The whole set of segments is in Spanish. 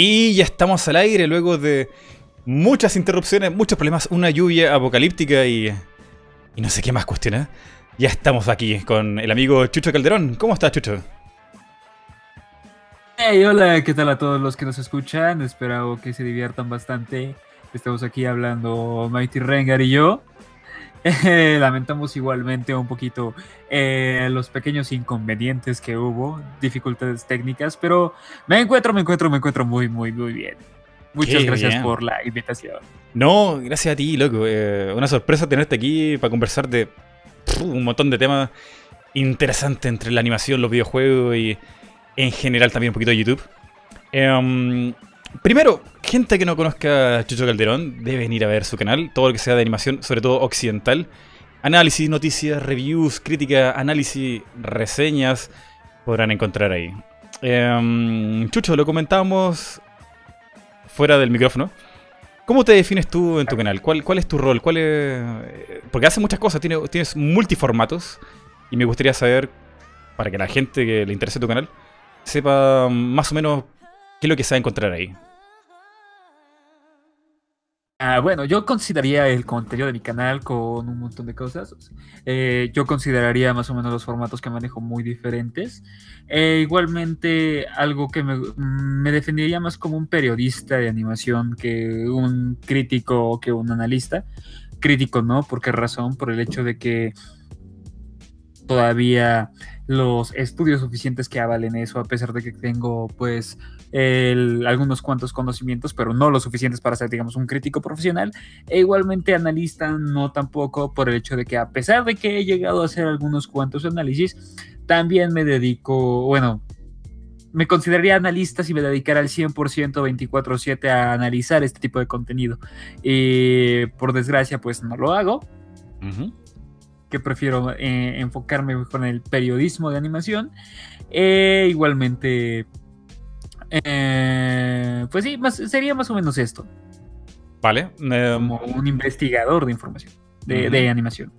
Y ya estamos al aire luego de muchas interrupciones, muchos problemas, una lluvia apocalíptica y, y no sé qué más cuestiones. Ya estamos aquí con el amigo Chucho Calderón. ¿Cómo estás, Chucho? Hey, hola, ¿qué tal a todos los que nos escuchan? Espero que se diviertan bastante. Estamos aquí hablando Mighty Rengar y yo. lamentamos igualmente un poquito eh, los pequeños inconvenientes que hubo, dificultades técnicas, pero me encuentro, me encuentro, me encuentro muy, muy, muy bien. Muchas gracias por la invitación. No, gracias a ti, loco. Eh, una sorpresa tenerte aquí para conversar de un montón de temas interesantes entre la animación, los videojuegos y en general también un poquito de YouTube. Em, Primero, gente que no conozca a Chucho Calderón debe venir a ver su canal, todo lo que sea de animación, sobre todo occidental. Análisis, noticias, reviews, crítica, análisis, reseñas, podrán encontrar ahí. Em, Chucho, lo comentábamos fuera del micrófono. ¿Cómo te defines tú en tu canal? ¿Cuál, cuál es tu rol? ¿Cuál es... Porque hace muchas cosas, tienes, tienes multiformatos y me gustaría saber, para que la gente que le interese tu canal, sepa más o menos ¿Qué es lo que se va a encontrar ahí? Ah, bueno, yo consideraría el contenido de mi canal con un montón de cosas. Eh, yo consideraría más o menos los formatos que manejo muy diferentes. Eh, igualmente, algo que me, me, defendería más como un periodista de animación que un crítico o que un analista. Crítico, ¿no? ¿Por qué razón? Por el hecho de que todavía los estudios suficientes que avalen eso, a pesar de que tengo pues algunos cuantos conocimientos, pero no lo suficientes para ser, digamos, un crítico profesional. E igualmente analista, no tampoco por el hecho de que a pesar de que he llegado a hacer algunos cuantos análisis, también me dedico, bueno, me consideraría analista si me dedicara al 100% 24/7 a analizar este tipo de contenido. Y por desgracia, pues no lo hago que prefiero eh, enfocarme con el periodismo de animación. E igualmente, eh, pues sí, sería más o menos esto. Vale. Como un investigador de información, de, animación.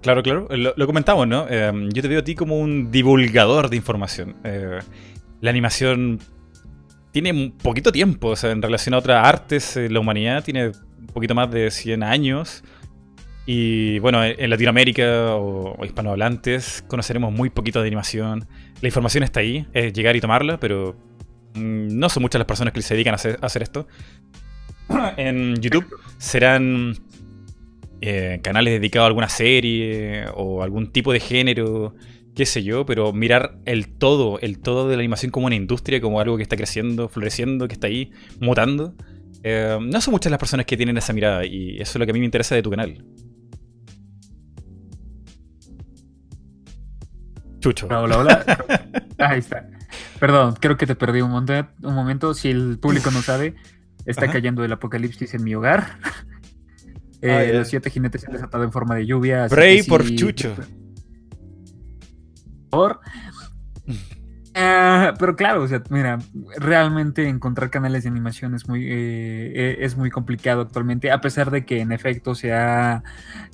Claro, claro. Lo, comentamos, ¿no? Em, yo te veo a ti como un divulgador de información. la animación tiene un poquito tiempo, o sea, en relación a otras artes, la humanidad tiene un poquito más de 100 años. Y bueno, en Latinoamérica o, hispanohablantes conoceremos muy poquito de animación. La información está ahí, es llegar y tomarla, pero no son muchas las personas que se dedican a hacer, esto. en YouTube serán eh, canales dedicados a alguna serie o algún tipo de género, qué sé yo, pero mirar el todo, el todo de la animación como una industria, como algo que está creciendo, floreciendo, que está ahí, mutando. Eh, no son muchas las personas que tienen esa mirada y eso es lo que a mí me interesa de tu canal. Chucho. Hola, hola. Ahí está. Perdón, creo que te perdí un, un momento. Si el público no sabe, está cayendo el apocalipsis en mi hogar. Eh, los siete jinetes se han desatado en forma de lluvia. Pray por Chucho. Por. Ah, pero claro, o sea, mira, realmente encontrar canales de animación es muy, eh, eh, es muy complicado actualmente, a pesar de que en efecto se ha,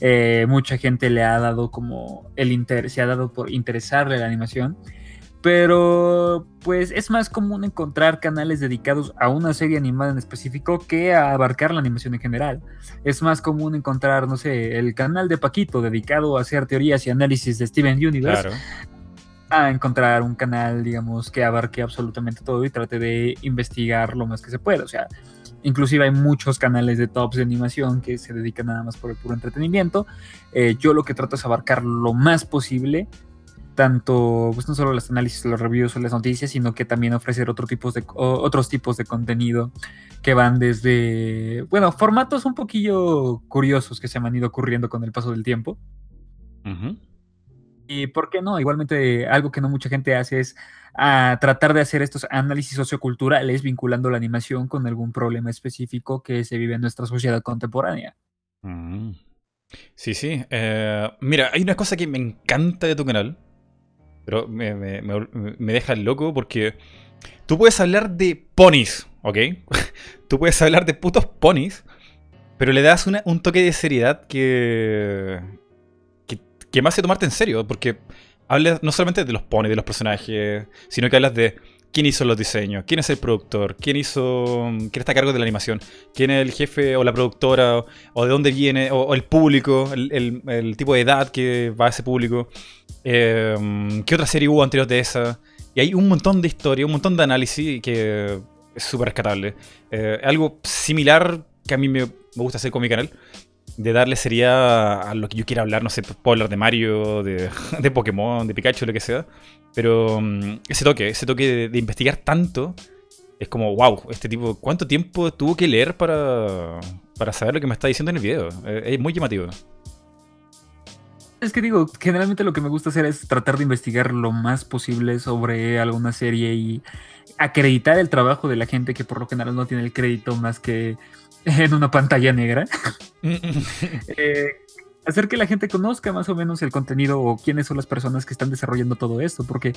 eh, mucha gente le ha dado como el interés, se ha dado por interesarle la animación, pero pues es más común encontrar canales dedicados a una serie animada en específico que a abarcar la animación en general. Es más común encontrar, no sé, el canal de Paquito dedicado a hacer teorías y análisis de Steven Universe a encontrar un canal, digamos, que abarque absolutamente todo y trate de investigar lo más que se pueda. O sea, inclusive hay muchos canales de tops de animación que se dedican nada más por el puro entretenimiento. Eh, yo lo que trato es abarcar lo más posible, tanto, pues no solo los análisis, los reviews o las noticias, sino que también ofrecer otro tipos de, otros tipos de contenido que van desde, bueno, formatos un poquillo curiosos que se me han ido ocurriendo con el paso del tiempo. Y por qué no, igualmente algo que no mucha gente hace es ah, tratar de hacer estos análisis socioculturales vinculando la animación con algún problema específico que se vive en nuestra sociedad contemporánea. Mm. Sí, sí. Eh, mira, hay una cosa que me encanta de tu canal, pero me, deja loco porque tú puedes hablar de ponis, ¿ok? tú puedes hablar de putos ponis, pero le das un toque de seriedad que, que me hace tomarte en serio, porque hablas no solamente de los ponis, de los personajes, sino que hablas de quién hizo los diseños, quién es el productor, quién hizo, quién está a cargo de la animación, quién es el jefe o la productora, o de dónde viene, o, el público, el, tipo de edad que va a ese público, em, qué otra serie hubo anterior de esa. Y hay un montón de historia, un montón de análisis que es súper rescatable. Eh, algo similar que a mí me gusta hacer con mi canal de darle sería a lo que yo quiera hablar, no sé, puedo hablar de Mario, de, de Pokémon, de Pikachu, lo que sea. Pero mm, ese toque, ese toque de, investigar tanto, es como, wow, este tipo, ¿cuánto tiempo tuvo que leer para, para saber lo que me está diciendo en el video? Eh, es muy llamativo. Es que digo, generalmente lo que me gusta hacer es tratar de investigar lo más posible sobre alguna serie y acreditar el trabajo de la gente que por lo general no tiene el crédito más que en una pantalla negra. eh, hacer que la gente conozca más o menos el contenido o quiénes son las personas que están desarrollando todo esto, porque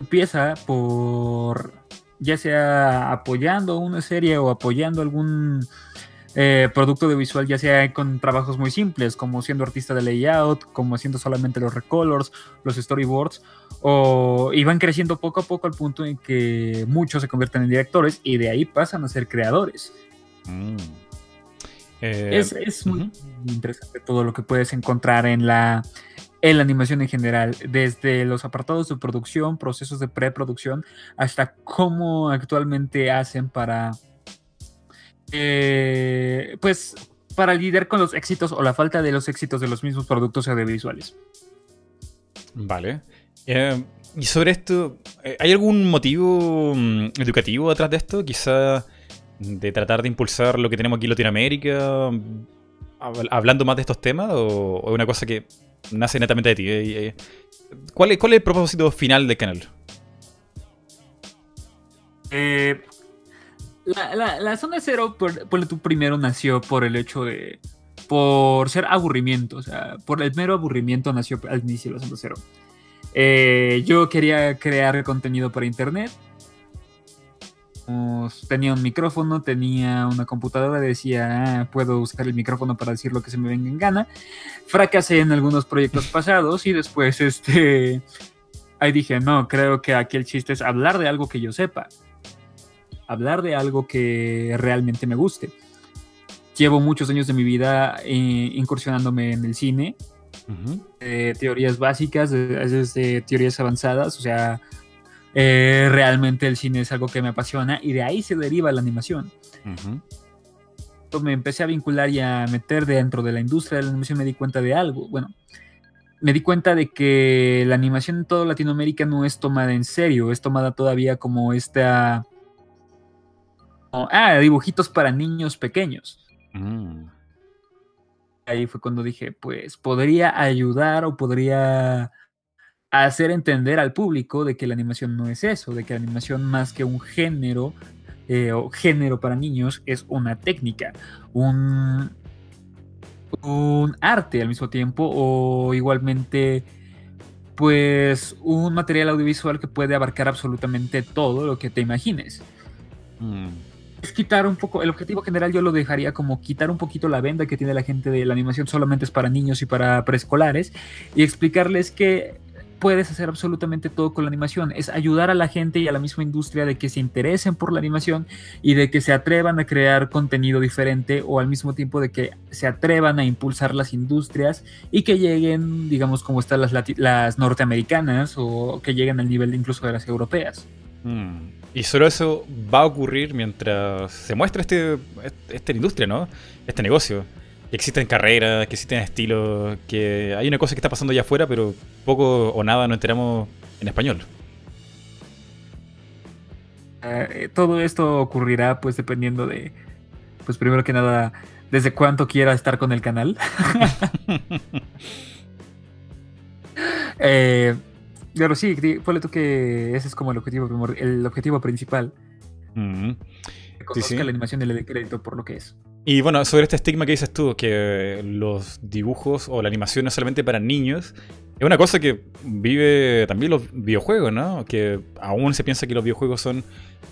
empieza por ya sea apoyando una serie o apoyando algún eh, producto de visual, ya sea con trabajos muy simples, como siendo artista de layout, como haciendo solamente los recolors, los storyboards, o, y van creciendo poco a poco al punto en que muchos se convierten en directores y de ahí pasan a ser creadores. Mm. Eh, es, muy interesante todo lo que puedes encontrar en la, en la animación en general, desde los apartados de producción, procesos de preproducción, hasta cómo actualmente hacen para, eh, pues, para lidiar con los éxitos o la falta de los éxitos de los mismos productos audiovisuales. Vale. Eh, y sobre esto, ¿hay algún motivo mm, educativo detrás de esto? Quizá de tratar de impulsar lo que tenemos aquí en Latinoamérica, hablando más de estos temas, o es una cosa que nace netamente de ti? Eh, eh, ¿Cuál es, cuál es el propósito final del canal? Eh, la, zona cero, por, por tu primero, nació por el hecho de. por ser aburrimiento. O sea, por el mero aburrimiento nació al inicio de la zona cero. yo quería crear contenido para internet tenía un micrófono, tenía una computadora, decía, ah, puedo usar el micrófono para decir lo que se me venga en gana. Fracasé en algunos proyectos pasados y después, este, ahí dije, no, creo que aquí el chiste es hablar de algo que yo sepa, hablar de algo que realmente me guste. Llevo muchos años de mi vida eh, incursionándome en el cine, teorías básicas, desde teorías avanzadas, o sea, eh, realmente el cine es algo que me apasiona y de ahí se deriva la animación. Me empecé a vincular y a meter dentro de la industria de la animación, me di cuenta de algo. Bueno, me di cuenta de que la animación en toda Latinoamérica no es tomada en serio, es tomada todavía como esta... ah, dibujitos para niños pequeños. Mm. Ahí fue cuando dije, pues podría ayudar o podría hacer entender al público de que la animación no es eso, de que la animación más que un género eh, o género para niños es una técnica, un, un arte al mismo tiempo o igualmente pues un material audiovisual que puede abarcar absolutamente todo lo que te imagines. Mm. Es quitar un poco, el objetivo general yo lo dejaría como quitar un poquito la venda que tiene la gente de la animación solamente es para niños y para preescolares y explicarles que puedes hacer absolutamente todo con la animación. Es ayudar a la gente y a la misma industria de que se interesen por la animación y de que se atrevan a crear contenido diferente o al mismo tiempo de que se atrevan a impulsar las industrias y que lleguen, digamos, como están las, norteamericanas o que lleguen al nivel incluso de las europeas. Hmm. Y solo eso va a ocurrir mientras se muestra este, esta industria, ¿no? Este negocio existen carreras, que existen estilos, que hay una cosa que está pasando allá afuera, pero poco o nada nos enteramos en español. Eh, todo esto ocurrirá pues dependiendo de, pues primero que nada, desde cuánto quiera estar con el canal. eh, pero sí, ponle tú que ese es como el objetivo, el objetivo principal. Mm Que conozca la animación y le dé crédito por lo que es. Y bueno, sobre este estigma que dices tú, que los dibujos o la animación no es solamente para niños, es una cosa que vive también los videojuegos, ¿no? Que aún se piensa que los videojuegos son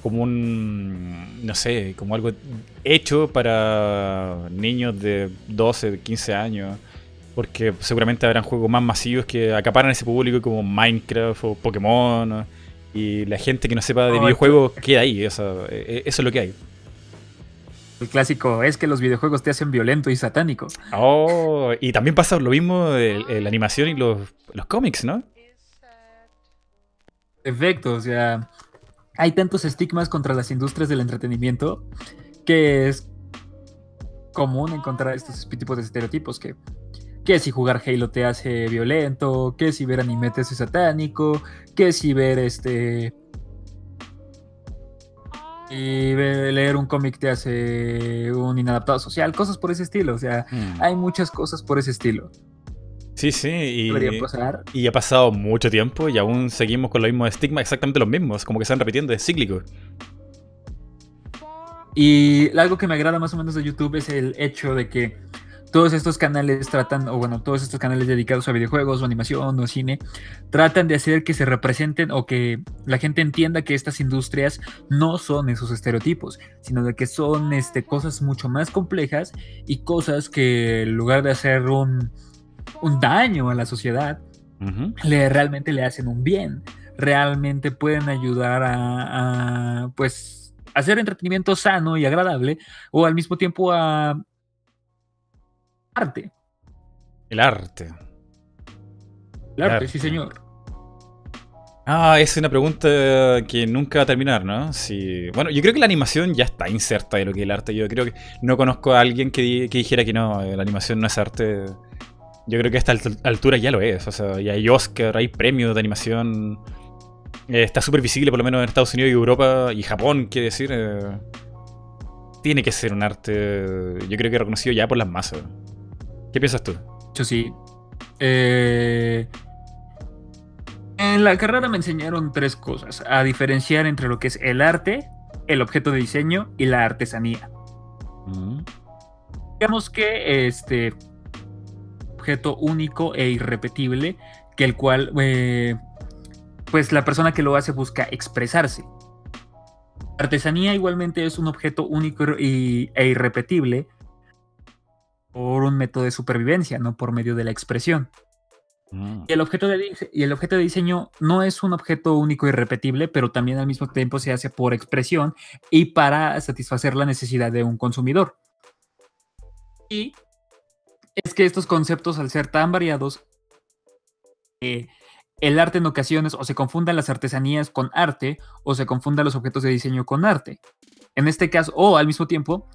como un, no sé, como algo hecho para niños de 12, 15 años. Porque seguramente habrán juegos más masivos que acaparan ese público como Minecraft o Pokémon. Y la gente que no sepa de videojuegos queda ahí, o sea, e, e, eso es lo que hay. El clásico es que los videojuegos te hacen violento y satánico. Oh, y también pasa lo mismo la animación y los, los cómics, ¿no? Efecto, o sea, hay tantos estigmas contra las industrias del entretenimiento que es común encontrar estos tipos de estereotipos que que si jugar Halo te hace violento, que si ver anime te hace satánico, que si ver este y leer un cómic te hace un inadaptado social, cosas por ese estilo. O sea, hmm. hay muchas cosas por ese estilo. Sí, sí, y, y ha pasado mucho tiempo y aún seguimos con los mismos estigmas, exactamente los mismos, como que se están repitiendo, es cíclico. Y algo que me agrada más o menos de YouTube es el hecho de que todos estos canales tratan, o bueno, todos estos canales dedicados a videojuegos o animación o cine, tratan de hacer que se representen o que la gente entienda que estas industrias no son esos estereotipos, sino de que son este, cosas mucho más complejas y cosas que en lugar de hacer un, daño a la sociedad, le, realmente le hacen un bien, realmente pueden ayudar a, a pues hacer entretenimiento sano y agradable o al mismo tiempo a arte. El arte. El arte, sí, señor. Ah, es una pregunta que nunca va a terminar, ¿no? Sí. Bueno, yo creo que la animación ya está inserta de lo que es el arte. Yo creo que no conozco a alguien que, dijera que no, la animación no es arte. Yo creo que a esta altura ya lo es. O sea, ya hay Oscar, hay premios de animación. Eh, está súper visible, por lo menos en Estados Unidos y Europa y Japón, quiere decir. Eh, tiene que ser un arte, yo creo que reconocido ya por las masas. ¿Qué piensas tú? Yo sí. Eh, en la carrera me enseñaron tres cosas, a diferenciar entre lo que es el arte, el objeto de diseño y la artesanía. Mm. Digamos que este objeto único e irrepetible, que el cual, eh, pues la persona que lo hace busca expresarse. artesanía igualmente es un objeto único e irrepetible, por un método de supervivencia, no por medio de la expresión. Mm. Y, el objeto de, y el objeto de diseño no es un objeto único y repetible, pero también al mismo tiempo se hace por expresión y para satisfacer la necesidad de un consumidor. Y es que estos conceptos, al ser tan variados, eh, el arte en ocasiones o se confundan las artesanías con arte o se confundan los objetos de diseño con arte. En este caso, o al mismo tiempo,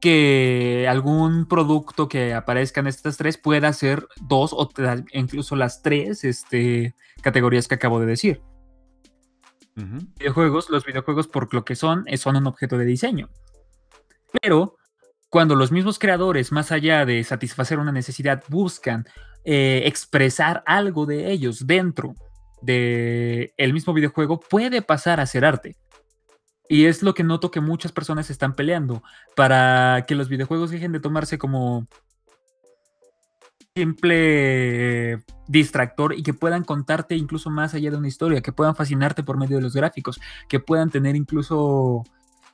que algún producto que aparezca en estas tres pueda ser dos o incluso las tres este, categorías que acabo de decir. Videojuegos, los videojuegos por lo que son, eh, son un objeto de diseño. Pero cuando los mismos creadores, más allá de satisfacer una necesidad, buscan eh, expresar algo de ellos dentro del el mismo videojuego, puede pasar a ser arte. Y es lo que noto que muchas personas están peleando para que los videojuegos dejen de tomarse como simple distractor y que puedan contarte incluso más allá de una historia, que puedan fascinarte por medio de los gráficos, que puedan tener incluso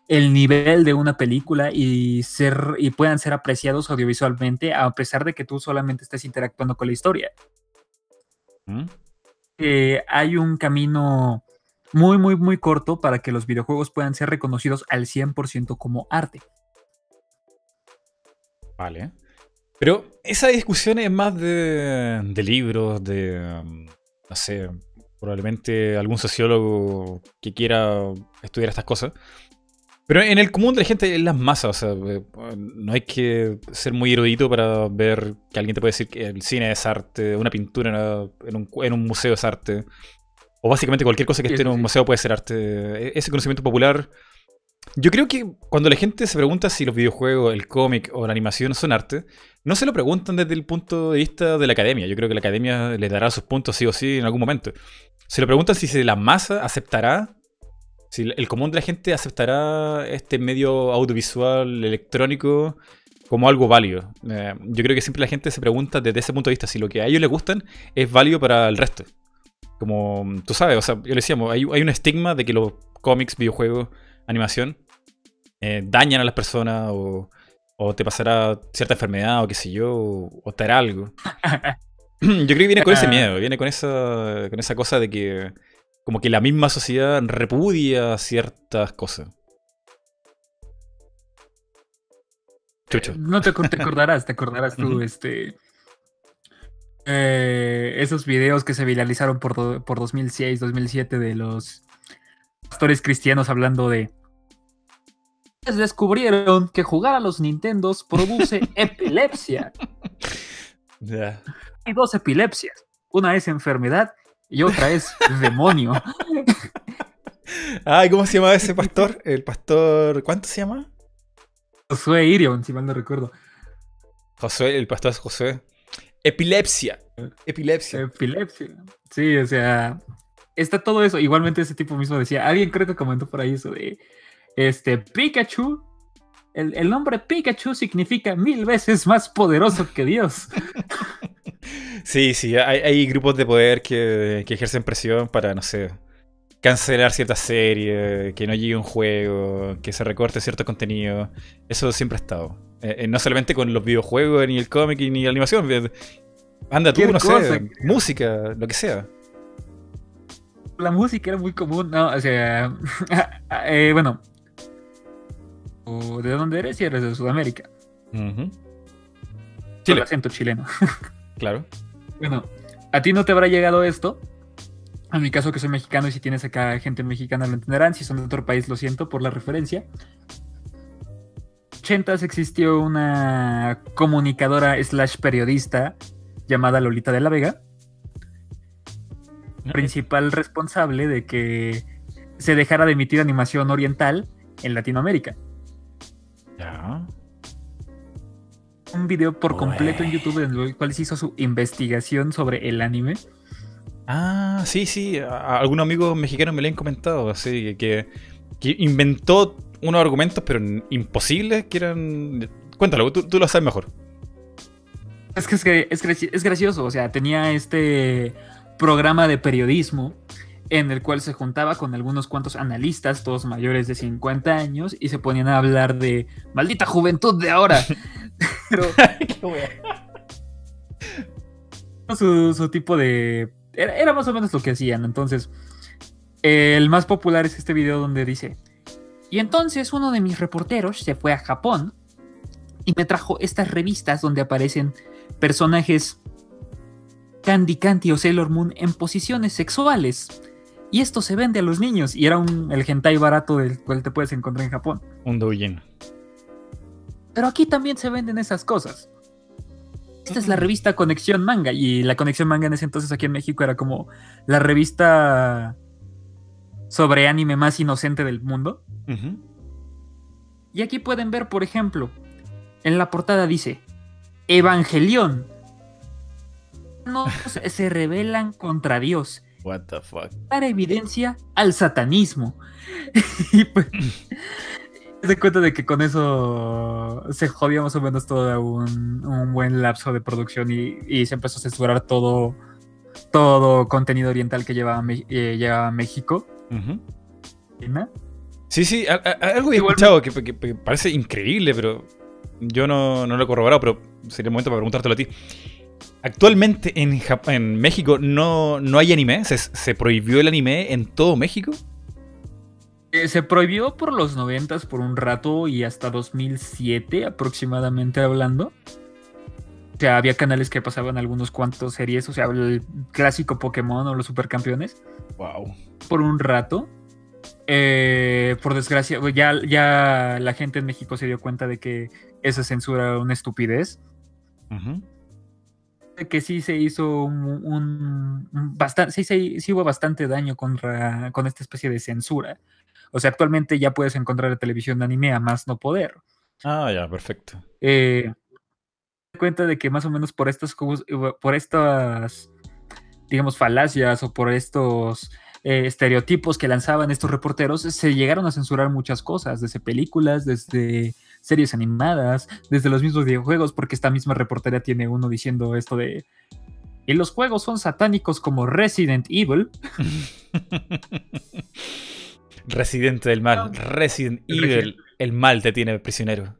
el nivel de una película y ser y puedan ser apreciados audiovisualmente a pesar de que tú solamente estés interactuando con la historia. ¿Mm? Eh, hay un camino muy, muy, muy corto para que los videojuegos puedan ser reconocidos al 100% como arte. Vale. Pero esa discusión es más de, de libros, de, mm, no sé, probablemente algún sociólogo que quiera estudiar estas cosas. Pero en el común de la gente, en las masas, o sea, eh, no hay que ser muy erudito para ver que alguien te puede decir que el cine es arte, una pintura en un, en un museo es arte, o básicamente cualquier cosa que esté en un museo puede ser arte. E-, ese conocimiento popular. Yo creo que cuando la gente se pregunta si los videojuegos, el cómic o la animación son arte, no se lo preguntan desde el punto de vista de la academia. Yo creo que la academia les dará sus puntos sí o sí en algún momento. Se lo preguntan si la masa aceptará, si el común de la gente aceptará este medio audiovisual electrónico como algo válido. Eh, yo creo que siempre la gente se pregunta desde ese punto de vista si lo que a ellos les gustan es válido para el resto. Como tú sabes, o sea, yo le decíamos, hay, hay un estigma de que los cómics, videojuegos, animación eh, dañan a las personas o, o, te pasará cierta enfermedad o qué sé yo, o, te hará algo. yo creo que viene con ese miedo, viene con esa, con esa cosa de que como que la misma sociedad repudia ciertas cosas. Chucho. No te, te acordarás, te acordarás tú, este. Eh, esos videos que se viralizaron por, por 2006, 2007 de los pastores cristianos hablando de. Descubrieron que jugar a los Nintendos produce epilepsia. Hay dos epilepsias. Una es enfermedad y otra es demonio. Ay, ¿cómo se llama ese pastor? El pastor. ¿Cuánto se llama? Josué Irion, si mal no recuerdo. Josué, el pastor es Josué. Epilepsia. Epilepsia. Epilepsia. Sí, o sea. Está todo eso. Igualmente ese tipo mismo decía. Alguien creo que comentó por ahí eso de. Este, Pikachu. El, nombre Pikachu significa mil veces más poderoso que Dios. Sí, sí, hay, grupos de poder que, que ejercen presión para, no sé, cancelar ciertas series, que no llegue un juego, que se recorte cierto contenido. Eso siempre ha estado. Eh, eh, no solamente con los videojuegos, ni el cómic, ni la animación. Anda tú, no sé, música, lo que sea. La música era muy común, ¿no? O sea, eh, bueno. ¿De dónde eres? Si eres de Sudamérica. Chile. acento chileno. claro. Bueno, a ti no te habrá llegado esto, en mi caso, que soy mexicano y si tienes acá gente mexicana lo entenderán. Si son de otro país, lo siento por la referencia. 80 existió una comunicadora slash periodista llamada Lolita de la Vega, principal responsable de que se dejara de emitir animación oriental en Latinoamérica. Un video por completo en YouTube en el cual se hizo su investigación sobre el anime Ah, sí, sí. algunos amigos mexicanos me lo han comentado. Así que, inventó unos argumentos, pero imposibles, que eran. Cuéntalo, tú, lo sabes mejor. Es que es, es, gracioso. O sea, tenía este programa de periodismo en el cual se juntaba con algunos cuantos analistas, todos mayores de 50 años, y se ponían a hablar de maldita juventud de ahora. Pero, su, su tipo de era, más o menos lo que hacían. Entonces, el más popular es este video donde dice, y entonces uno de mis reporteros se fue a Japón y me trajo estas revistas donde aparecen personajes Candy Candy o Sailor Moon en posiciones sexuales. Y esto se vende a los niños. Y era un, el hentai barato del cual te puedes encontrar en Japón. Un doujin. Pero aquí también se venden esas cosas. Esta es la revista Conexión Manga. Y la Conexión Manga en ese entonces aquí en México era como la revista sobre anime más inocente del mundo. Y aquí pueden ver, por ejemplo, en la portada dice Evangelión. No se rebelan contra Dios. What the fuck. Para evidencia al satanismo. y pues, se cuenta de que con eso se jodió más o menos todo un, buen lapso de producción y, se empezó a censurar todo, todo contenido oriental que llevaba, eh, México. Sí, sí, algo he escuchado que, parece increíble, pero yo no, lo he corroborado, pero sería el momento para preguntártelo a ti. Actualmente en, en México no, no hay anime, ¿Se prohibió el anime en todo México. Eh, se prohibió por los noventas por un rato y hasta 2007 aproximadamente hablando. O sea, había canales que pasaban algunos cuantos series, o sea, el clásico Pokémon o los supercampeones. Wow. Por un rato. Eh, por desgracia, ya, ya la gente en México se dio cuenta de que esa censura era una estupidez. Que sí se hizo un, bastante, sí, sí, hubo bastante daño contra, con esta especie de censura. O sea, actualmente ya puedes encontrar la televisión de anime a más no poder. Ah, ya, perfecto. Eh, cuenta de que más o menos por estas, por estas, digamos, falacias o por estos eh, estereotipos que lanzaban estos reporteros, se llegaron a censurar muchas cosas, desde películas, desde series animadas, desde los mismos videojuegos, porque esta misma reportera tiene uno diciendo esto de... Y los juegos son satánicos como Resident Evil. Residente del mal. Resident Evil. El mal te tiene prisionero.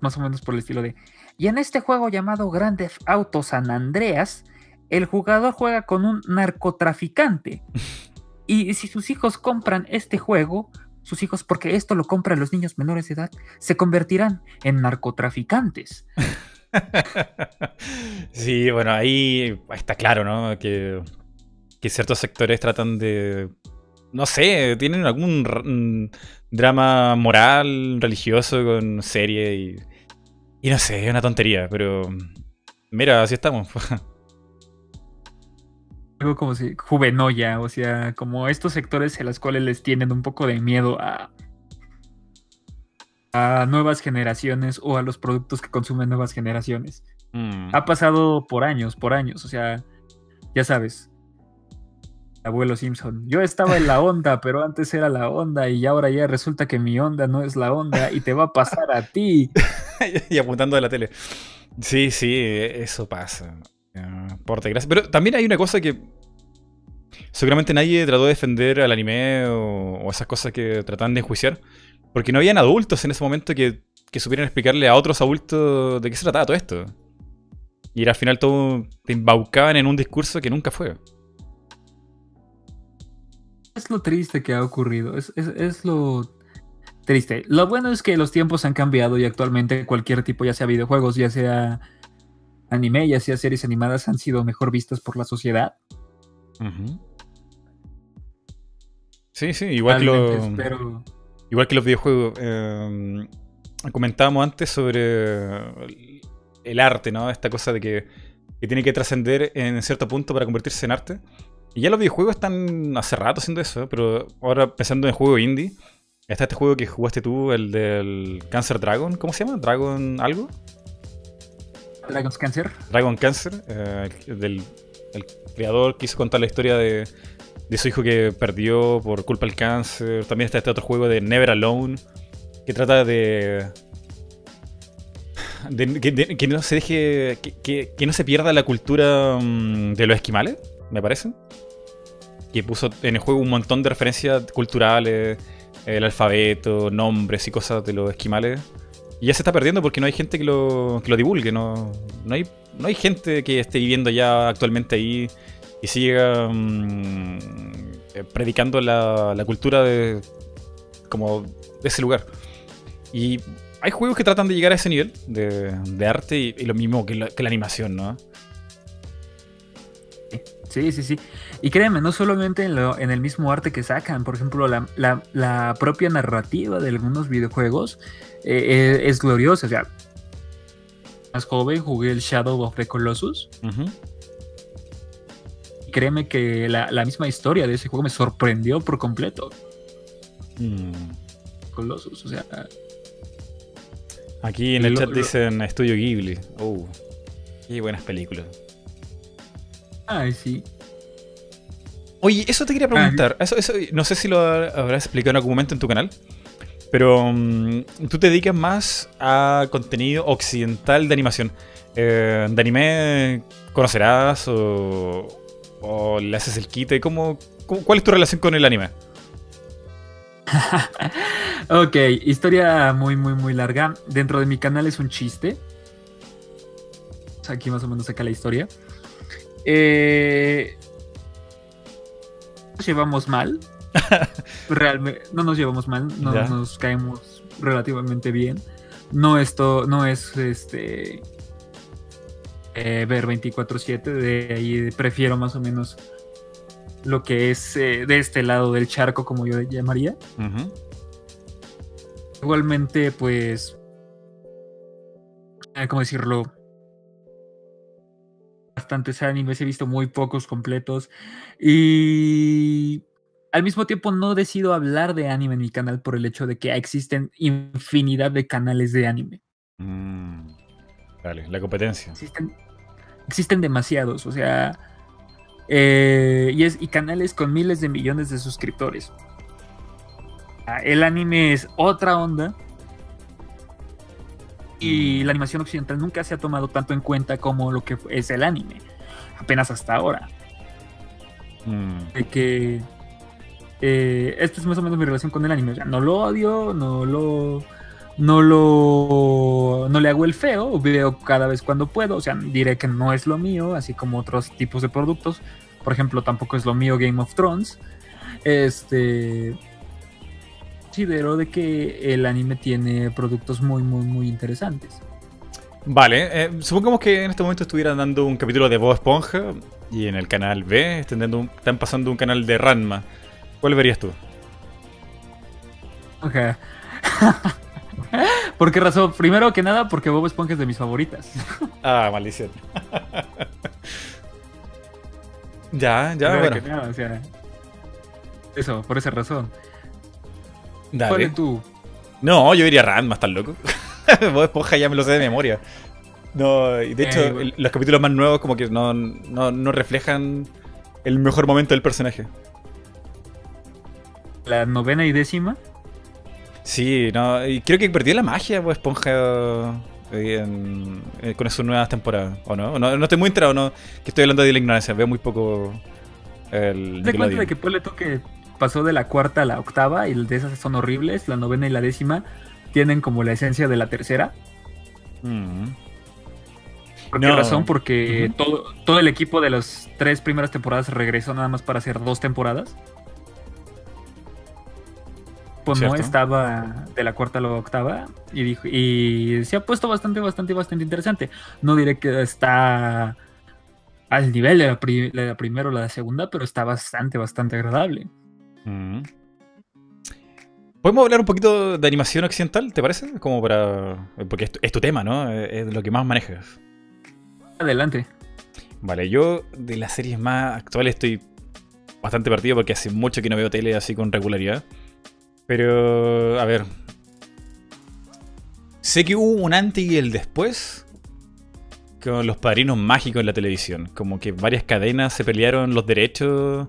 Más o menos por el estilo de. Y en este juego llamado Grand Theft Auto San Andreas, el jugador juega con un narcotraficante. Y si sus hijos compran este juego, sus hijos, porque esto lo compran los niños menores de edad, se convertirán en narcotraficantes. sí, bueno, ahí está claro, ¿no? Que, ciertos sectores tratan de. No sé, tienen algún drama moral, religioso con serie y. Y no sé, es una tontería, pero. Mira, así estamos. algo como si juvenoya, o sea, como estos sectores en los cuales les tienen un poco de miedo a, a nuevas generaciones o a los productos que consumen nuevas generaciones. Mm. Ha pasado por años, por años, o sea, ya sabes. Abuelo Simpson, yo estaba en la onda, pero antes era la onda y ahora ya resulta que mi onda no es la onda y te va a pasar a ti. y apuntando de la tele. Sí, sí, eso pasa. Por desgracia. Pero también hay una cosa que. Seguramente nadie trató de defender al anime o, esas cosas que tratan de enjuiciar. Porque no habían adultos en ese momento que, supieran explicarle a otros adultos de qué se trataba todo esto. Y al final todo te embaucaban en un discurso que nunca fue. Es lo triste que ha ocurrido. Es, es, lo triste. Lo bueno es que los tiempos han cambiado y actualmente cualquier tipo, ya sea videojuegos, ya sea anime, ya sea series animadas, han sido mejor vistas por la sociedad. Sí, sí, igual que, igual que los videojuegos. Eh, comentábamos antes sobre el arte, ¿no? Esta cosa de que, tiene que trascender en cierto punto para convertirse en arte. Y ya los videojuegos están hace rato haciendo eso, pero ahora pensando en juego indie, está este juego que jugaste tú, el del Cancer Dragon, ¿cómo se llama? ¿Dragon algo? Dragon's Cancer. Dragon Cancer, eh, del el creador quiso contar la historia de, su hijo que perdió por culpa del cáncer. También está este otro juego de Never Alone, que trata de. que, no se deje. Que, no se pierda la cultura mm, de los esquimales, me parece. Que puso en el juego un montón de referencias culturales, el alfabeto, nombres y cosas de los esquimales. Y ya se está perdiendo porque no hay gente que lo, que lo divulgue, no, no, hay, no hay gente que esté viviendo ya actualmente ahí y siga mm, eh, predicando la, la, cultura de, como de ese lugar. Y hay juegos que tratan de llegar a ese nivel de, de arte y, lo mismo que la, que la animación, ¿no? Sí, sí, sí. Y créeme, no solamente en, lo, en, el mismo arte que sacan, por ejemplo, la, la, la propia narrativa de algunos videojuegos eh, eh, es gloriosa. O sea, más joven jugué el Shadow of the Colossus. Y créeme que la, misma historia de ese juego me sorprendió por completo. Mm. Colossus, o sea. Aquí en el chat dicen Estudio Ghibli. Oh, qué buenas películas. Ay, sí. Oye, eso te quería preguntar. Eso, eso, no sé si lo habrás explicado en algún momento en tu canal. Pero mm, tú te dedicas más a contenido occidental de animación. Eh, ¿De anime conocerás o, le haces el quite? ¿Cómo, cuál es tu relación con el anime? ok, historia muy, muy, muy larga. Dentro de mi canal es un chiste. Aquí más o menos saca la historia. Eh, nos llevamos mal. Realmente, no nos llevamos mal, no nos caemos relativamente bien. No esto, no es este eh, ver 24-7, de ahí prefiero más o menos lo que es eh, de este lado del charco, como yo llamaría. Igualmente, pues, eh, ¿cómo decirlo? Bastantes animes, he visto muy pocos completos. Y al mismo tiempo no decido hablar de anime en mi canal por el hecho de que existen infinidad de canales de anime. Mm, vale, la competencia. Existen, demasiados, o sea, eh, y, es, y canales con miles de millones de suscriptores. Ah, el anime es otra onda. Y mm. la animación occidental nunca se ha tomado tanto en cuenta como lo que es el anime. Apenas hasta ahora. Mm. De que eh, esta es más o menos mi relación con el anime. no lo odio, no lo, no lo no le hago el feo, veo cada vez cuando puedo, o sea, diré que no es lo mío, así como otros tipos de productos. Por ejemplo, tampoco es lo mío Game of Thrones. Este considero de que el anime tiene productos muy muy muy interesantes. Vale, eh, supongamos que en este momento estuvieran dando un capítulo de Bob Esponja y en el canal B un- están pasando un canal de Ranma. ¿Cuál verías tú? Ok. ¿Por qué razón? Primero que nada, porque Bob Esponja es de mis favoritas. Ah, maldición. ya, ya, Primero bueno. que nada, o sea, eso, por esa razón. ¿Cuál Dale. es tu? No, yo diría Ranma, ¿estás loco? Bob Esponja ya me lo sé de memoria. No, y de hecho, Eh, bueno. el- los capítulos más nuevos como que no, no, no reflejan el mejor momento del personaje. La novena y décima. Sí, no, y creo que perdió la magia Bob Esponja eh, en- eh, con sus nuevas temporadas, ¿o no? no? no estoy muy enterado, no, que estoy hablando de la ignorancia, veo muy poco el Te cuenta de que ponle tú que pasó de la cuarta a la octava y de esas son horribles. La novena y la décima tienen como la esencia de la tercera. Mm. ¿Por qué No. razón? Porque todo, todo el equipo de las tres primeras temporadas regresó nada más para hacer dos temporadas. Pues no estaba de la cuarta a la octava y, dijo, y se ha puesto bastante, bastante, bastante interesante. No diré que está al nivel de la, pri- de la primera o la segunda, pero está bastante, bastante agradable. Mm. ¿Podemos hablar un poquito de animación occidental, te parece? Como para... Porque es tu, es tu tema, ¿no? Es es lo que más manejas. Adelante. Vale, yo de las series más actuales estoy bastante perdido porque hace mucho que no veo tele así con regularidad. Pero, a ver. Sé que hubo un antes y el después con los padrinos mágicos en la televisión. Como que varias cadenas se pelearon los derechos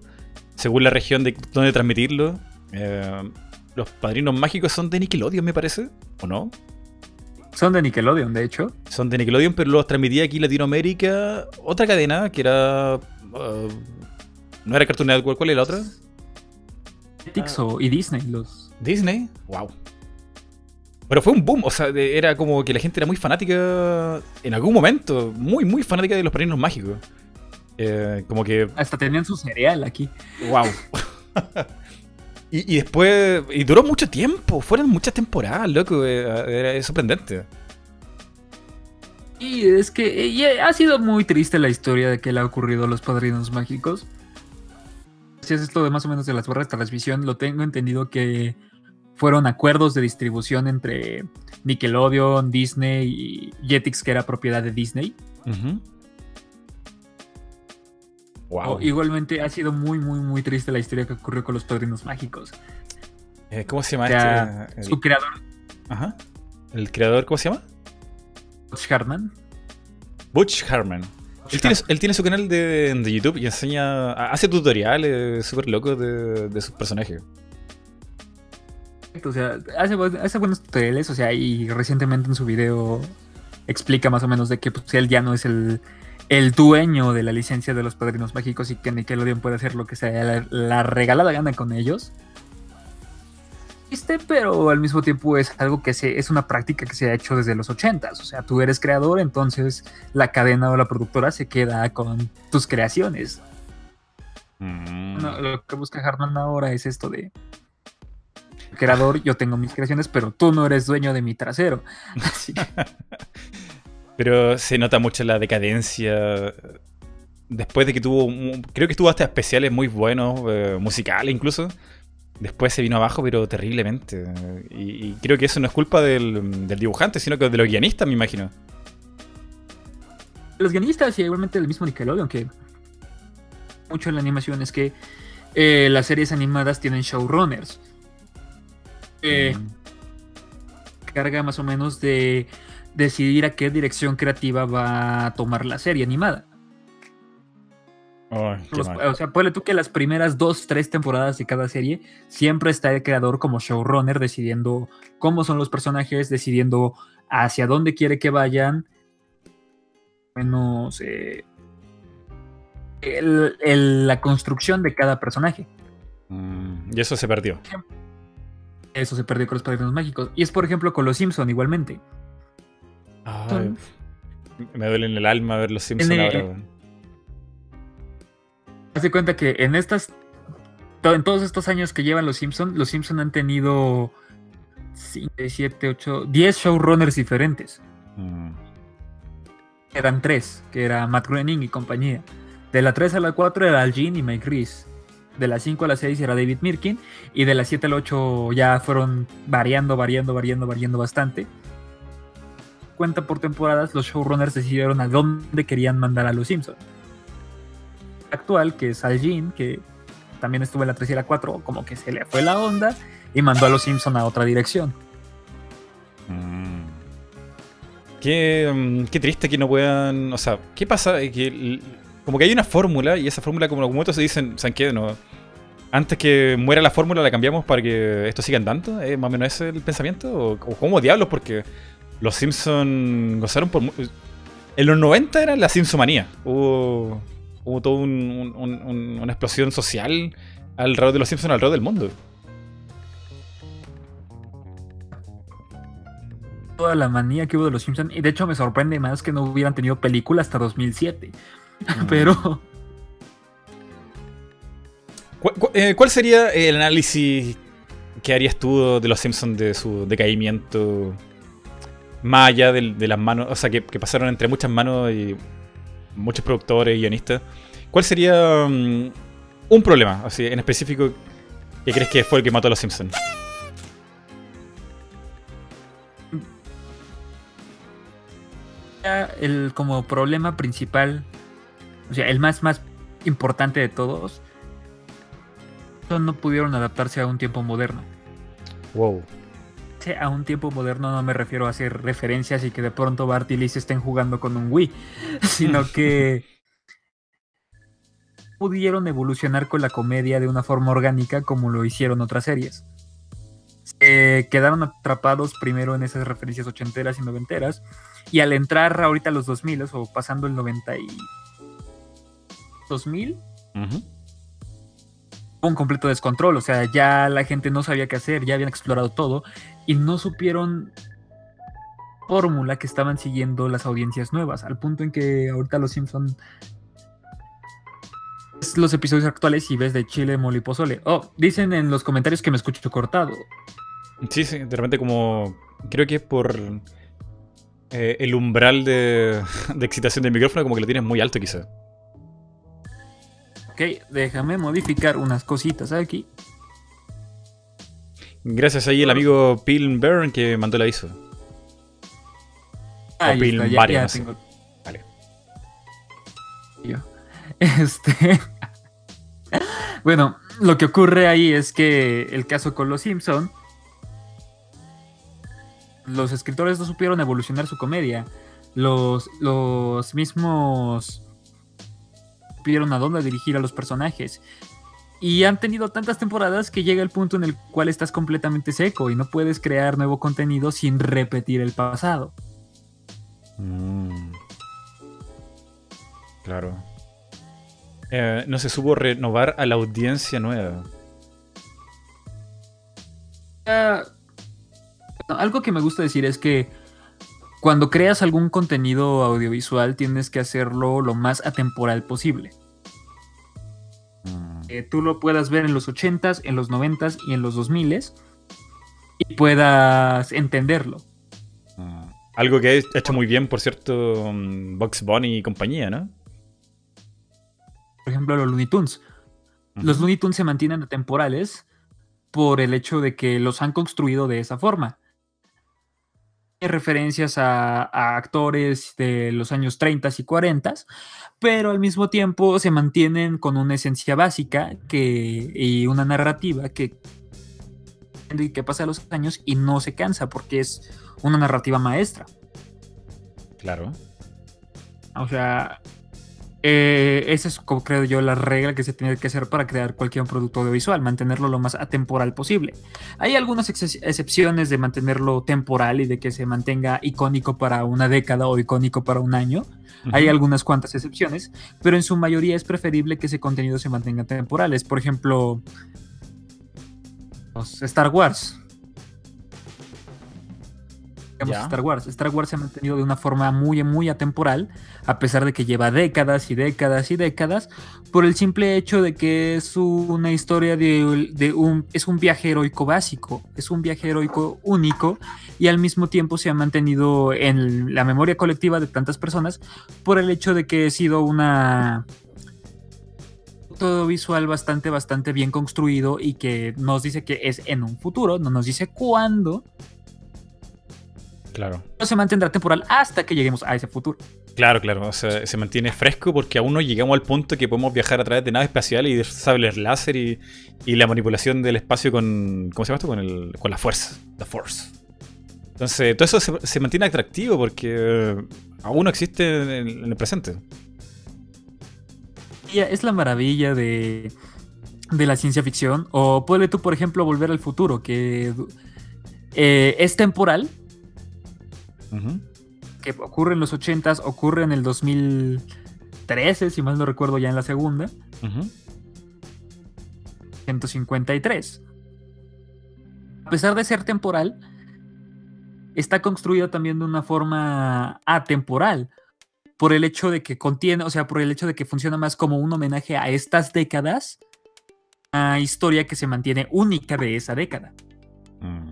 según la región de donde transmitirlo. Eh, los padrinos mágicos son de Nickelodeon, me parece, ¿o no? Son de Nickelodeon, de hecho. Son de Nickelodeon, pero los transmitía aquí en Latinoamérica otra cadena que era. uh, no era Cartoon Network, ¿cuál era la otra? Jetix o- y Disney, los. Disney. Wow. Pero fue un boom, o sea, de- era como que la gente era muy fanática en algún momento, muy, muy fanática de los padrinos mágicos. Eh, como que, Hasta tenían su cereal aquí. wow. y, y después, y duró mucho tiempo, fueron muchas temporadas, loco, eh, era es sorprendente. Y es que y ha sido muy triste la historia de que le ha ocurrido a los padrinos mágicos. Si es esto de más o menos de las barras de transmisión, lo tengo entendido que fueron acuerdos de distribución entre Nickelodeon, Disney y Jetix, que era propiedad de Disney. Wow. O- igualmente ha sido muy, muy, muy triste la historia que ocurrió con los padrinos mágicos. Eh, ¿Cómo se llama O sea, este? El- su creador, Ajá. ¿El creador cómo se llama? Butch Hartman. Butch Harman. Él tiene, él tiene su canal de, de YouTube y enseña. hace tutoriales súper locos de, de sus personajes. O sea, hace, hace buenos tutoriales, o sea, y recientemente en su video explica más o menos de que pues, él ya no es el, el dueño de la licencia de los padrinos mágicos y que Nickelodeon puede hacer lo que sea la, la regalada gana con ellos. Triste, pero al mismo tiempo es algo que se, es una práctica que se ha hecho desde los 80s. O sea, tú eres creador, entonces la cadena o la productora se queda con tus creaciones. Mm. No, lo que busca Hartman ahora es esto de creador, yo tengo mis creaciones, pero tú no eres dueño de mi trasero. Así que, Pero se nota mucho la decadencia. Después de que tuvo. Creo que tuvo hasta especiales muy buenos, eh, musicales incluso. Después se vino abajo, pero terriblemente. Y, y creo que eso no es culpa del, del dibujante, sino que de los guionistas, me imagino. los guionistas y igualmente el mismo Nickelodeon, que mucho en la animación es que eh, las series animadas tienen showrunners. Eh, Mm. carga más o menos de decidir a qué dirección creativa va a tomar la serie animada. Los- o sea, ponle tú que las primeras dos, tres temporadas de cada serie siempre está el creador como showrunner decidiendo cómo son los personajes, decidiendo hacia dónde quiere que vayan. Menos eh, el- el- la construcción de cada personaje. Mm, y eso se perdió. Eso se perdió con los padrinos mágicos. Y es, por ejemplo, con los Simpson igualmente. Ay, me duele en el alma ver los Simpsons ahora. Haz de cuenta que en estas. En todos estos años que llevan los Simpsons, los Simpsons han tenido 5, 7, 8, 10 showrunners diferentes. Mm. Eran tres, que era Matt Groening y compañía. De la 3 a la 4 era Al Jean y Mike Reese. De la 5 a la 6 era David Mirkin. Y de la 7 a la 8 ya fueron variando, variando, variando, variando bastante. Cuenta por temporadas, los showrunners decidieron a dónde querían mandar a los Simpsons. Actual, que es Al Jean, que también estuvo en la 3 y la 4, como que se le fue la onda y mandó a los Simpsons a otra dirección. Mm. Qué, mm, qué, triste que no puedan. O sea, ¿qué pasa? Que, como que hay una fórmula y esa fórmula, como los muertos se dicen, ¿saben qué? No, antes que muera la fórmula, la cambiamos para que esto siga andando. ¿Es más o menos ese el pensamiento? ¿O, cómo diablos? Porque los Simpsons gozaron por. En los 90 era la Simpsomanía. Hubo, hubo toda una explosión social alrededor de los Simpsons, alrededor del mundo. toda la manía que hubo de los Simpsons. Y de hecho me sorprende más que no hubieran tenido película hasta 2007. Mm. Pero... Eh, ¿Cuál, sería el análisis que harías tú de los Simpsons de su decaimiento? Más allá de, las manos, o sea, que, pasaron entre muchas manos y muchos productores y guionistas. ¿Cuál sería mm, un problema, así, en específico, que crees que fue el que mató a los Simpsons? el como problema principal, o sea, el más más importante de todos, no pudieron adaptarse a un tiempo moderno. Wow. A un tiempo moderno no me refiero a hacer referencias y que de pronto Bart y Liz estén jugando con un Wii, sino que pudieron evolucionar con la comedia de una forma orgánica como lo hicieron otras series. Se quedaron atrapados primero en esas referencias ochenteras y noventeras y al entrar ahorita a los 2000 o pasando el 90 y 2000, un completo descontrol. O sea, ya la gente no sabía qué hacer, ya habían explorado todo y no supieron fórmula que estaban siguiendo las audiencias nuevas. Al punto en que ahorita los Simpson los episodios actuales y ves de Chile, Moli Pozole. Oh, dicen en los comentarios que me escucho cortado. Sí, sí, de repente como... Creo que es por eh, el umbral de, excitación del micrófono como que lo tienes muy alto quizá. Ok, déjame modificar unas cositas aquí. Gracias ahí el amigo Piln Byrne que mandó la ISO. o Piln ya, Vale. Este. bueno, lo que ocurre ahí es que el caso con los Simpson los escritores no supieron evolucionar su comedia. Los, los mismos supieron a dónde dirigir a los personajes. Y han tenido tantas temporadas que llega el punto en el cual estás completamente seco y no puedes crear nuevo contenido sin repetir el pasado. Mm. Claro. Eh, no se supo renovar a la audiencia nueva. Uh, algo que me gusta decir es que cuando creas algún contenido audiovisual tienes que hacerlo lo más atemporal posible. Que tú lo puedas ver en los 80s, en los 90s y en los 2000s y puedas entenderlo. Mm. Algo que ha hecho muy bien, por cierto, mm, Box Bunny y compañía, ¿no? Por ejemplo, los Looney Tunes. Los Looney Tunes se mantienen atemporales por el hecho de que los han construido de esa forma referencias a, actores de los años 30 y 40, pero al mismo tiempo se mantienen con una esencia básica que, y una narrativa que, que pasa los años y no se cansa porque es una narrativa maestra. Claro. O sea, eh, esa es, como creo yo, la regla que se tiene que hacer para crear cualquier producto audiovisual, mantenerlo lo más atemporal posible. Hay algunas excepciones de mantenerlo temporal y de que se mantenga icónico para una década o icónico para un año. Hay algunas cuantas excepciones, pero en su mayoría es preferible que ese contenido se mantenga temporales. Por ejemplo, Star Wars. Star Wars. Star Wars se ha mantenido de una forma muy, muy atemporal, a pesar de que lleva décadas y décadas y décadas, por el simple hecho de que es una historia de, un, es un viaje heroico básico, es un viaje heroico único y al mismo tiempo se ha mantenido en la memoria colectiva de tantas personas por el hecho de que ha sido una todo visual bastante, bastante bien construido y que nos dice que es en un futuro, no nos dice cuándo, Claro. No se mantendrá temporal hasta que lleguemos a ese futuro. Claro, claro. O sea, se mantiene fresco porque aún no llegamos al punto que podemos viajar a través de naves espaciales y de sables láser y, la manipulación del espacio con. ¿Cómo se llama esto? Con, el, con la fuerza. La force. Entonces, todo eso se, mantiene atractivo porque aún no existe en el, presente. Es la maravilla de, de la ciencia ficción. O puede tú, por ejemplo, volver al futuro, que eh, es temporal, que ocurre en los 80s, ocurre en el 2013, si mal no recuerdo, ya en la segunda. 153. A pesar de ser temporal, está construido también de una forma atemporal. Por el hecho de que contiene, o sea, por el hecho de que funciona más como un homenaje a estas décadas, a historia que se mantiene única de esa década. Mm.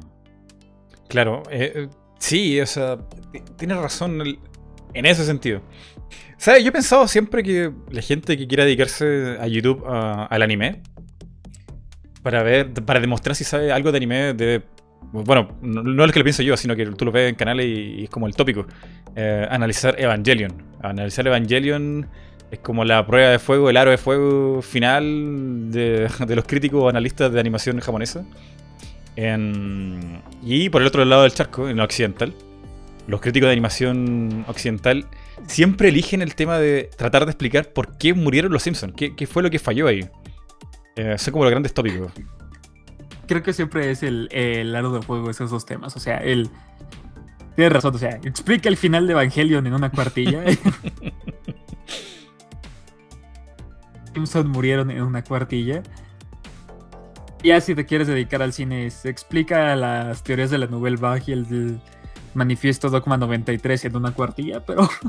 Claro, eh, Sí, o sea, tienes razón en ese sentido. ¿Sabes? Yo he pensado siempre que la gente que quiera dedicarse a YouTube al anime, para ver, para demostrar si sabe algo de anime, debe. Bueno, no, es lo que lo pienso yo, sino que tú lo ves en canales y, es como el tópico. Eh, analizar Evangelion. Analizar Evangelion es como la prueba de fuego, el aro de fuego final de, de los críticos o analistas de animación japonesa y por el otro lado del charco, en lo occidental, los críticos de animación occidental siempre eligen el tema de tratar de explicar por qué murieron los Simpsons, qué, fue lo que falló ahí. Eh, son como los grandes tópicos. Creo que siempre es el, el aro de fuego esos dos temas. O sea, el. Tienes razón, o sea, explica el final de Evangelion en una cuartilla. Simpsons murieron en una cuartilla. Ya si te quieres dedicar al cine, se explica las teorías de la Nouvelle Vague y el manifiesto Dogma 93 en una cuartilla, pero...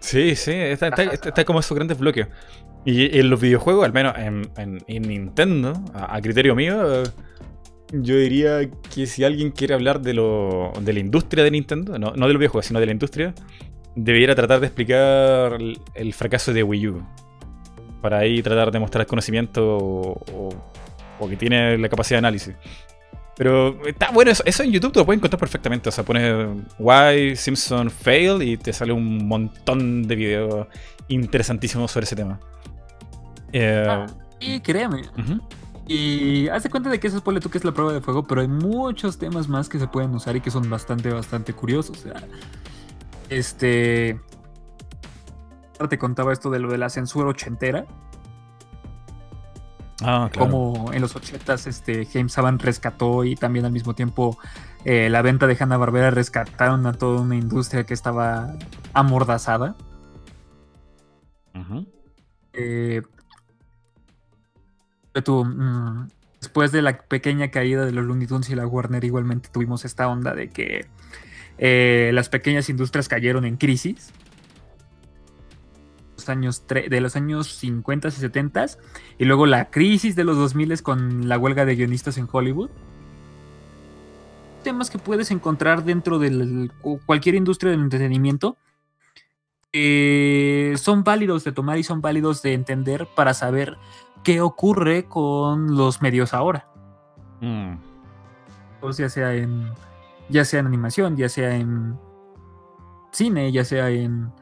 Sí, sí, está, como esos grandes bloqueos. Y en los videojuegos, al menos en, Nintendo, a, criterio mío, yo diría que si alguien quiere hablar de, lo, de la industria de Nintendo, no, no de los videojuegos, sino de la industria, debiera tratar de explicar el fracaso de Wii U para ahí tratar de mostrar conocimiento o, que tiene la capacidad de análisis. Pero está bueno, eso, en YouTube te lo puedes encontrar perfectamente. O sea, pones Why Simpson Fail y te sale un montón de videos interesantísimos sobre ese tema. Eh, ah, y créeme. Y haz cuenta de que eso es tú que es la prueba de fuego, pero hay muchos temas más que se pueden usar y que son bastante, bastante curiosos. O sea, este te contaba esto de lo de la censura ochentera. Ah, claro. Como en los ochentas este, James Saban rescató y también al mismo tiempo eh, la venta de Hanna Barbera rescataron a toda una industria que estaba amordazada. Eh, mm, después de la pequeña caída de los Looney Tunes y la Warner, igualmente tuvimos esta onda de que eh, las pequeñas industrias cayeron en crisis años de los años 50 y 70 y luego la crisis de los 2000 con la huelga de guionistas en Hollywood. Temas que puedes encontrar dentro de cualquier industria del entretenimiento son válidos de tomar y son válidos de entender para saber qué ocurre con los medios ahora. Mm. ya sea en ya sea en animación, ya sea en cine, ya sea en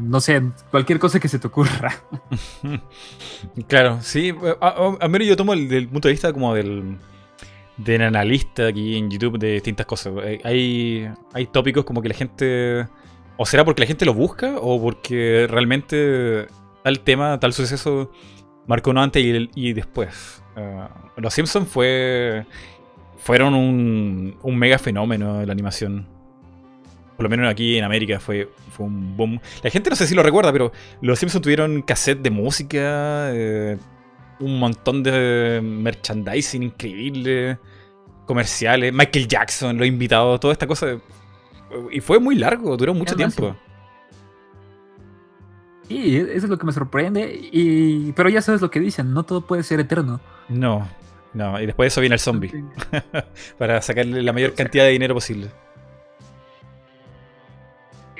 no sé, cualquier cosa que se te ocurra. claro, sí. A, mí yo tomo el, punto de vista como del, del analista aquí en YouTube de distintas cosas. Eh, hay, hay tópicos como que la gente... O será porque la gente lo busca o porque realmente tal tema, tal suceso marcó uno antes y, después. Eh, los Simpsons fue, fueron un, un mega fenómeno de la animación por lo menos aquí en América fue, fue un boom. La gente no sé si lo recuerda, pero los Simpsons tuvieron cassette de música, eh, un montón de merchandising increíble. comerciales, Michael Jackson, los invitados, toda esta cosa. Y fue muy largo, duró mucho tiempo. Sí, eso es lo que me sorprende. Y... Pero ya sabes lo que dicen, no todo puede ser eterno. No, no, y después de eso viene el zombie, para sacarle la mayor cantidad de dinero posible.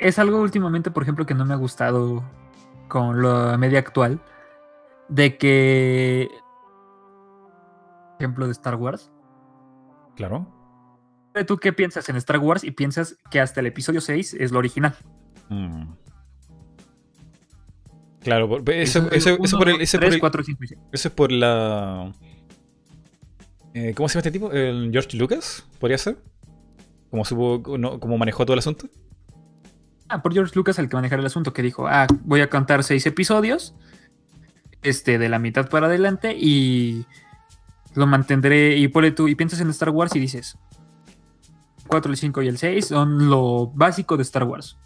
Es algo últimamente, por ejemplo, que no me ha gustado con la media actual. De que. Ejemplo de Star Wars. Claro. ¿Tú qué piensas en Star Wars? Y piensas que hasta el episodio 6 es lo original. Mm. Claro, eso, eso por eso por eso es la. eh, ¿Cómo se llama este tipo? ¿El George Lucas? ¿Podría ser? ¿Cómo, supo, no, cómo manejó todo el asunto? Ah, por George Lucas el que manejar el asunto, que dijo, ah, voy a contar seis episodios, este, de la mitad para adelante, y lo mantendré, y tú, y piensas en Star Wars y dices, 4, el 5 y el 6 son lo básico de Star Wars.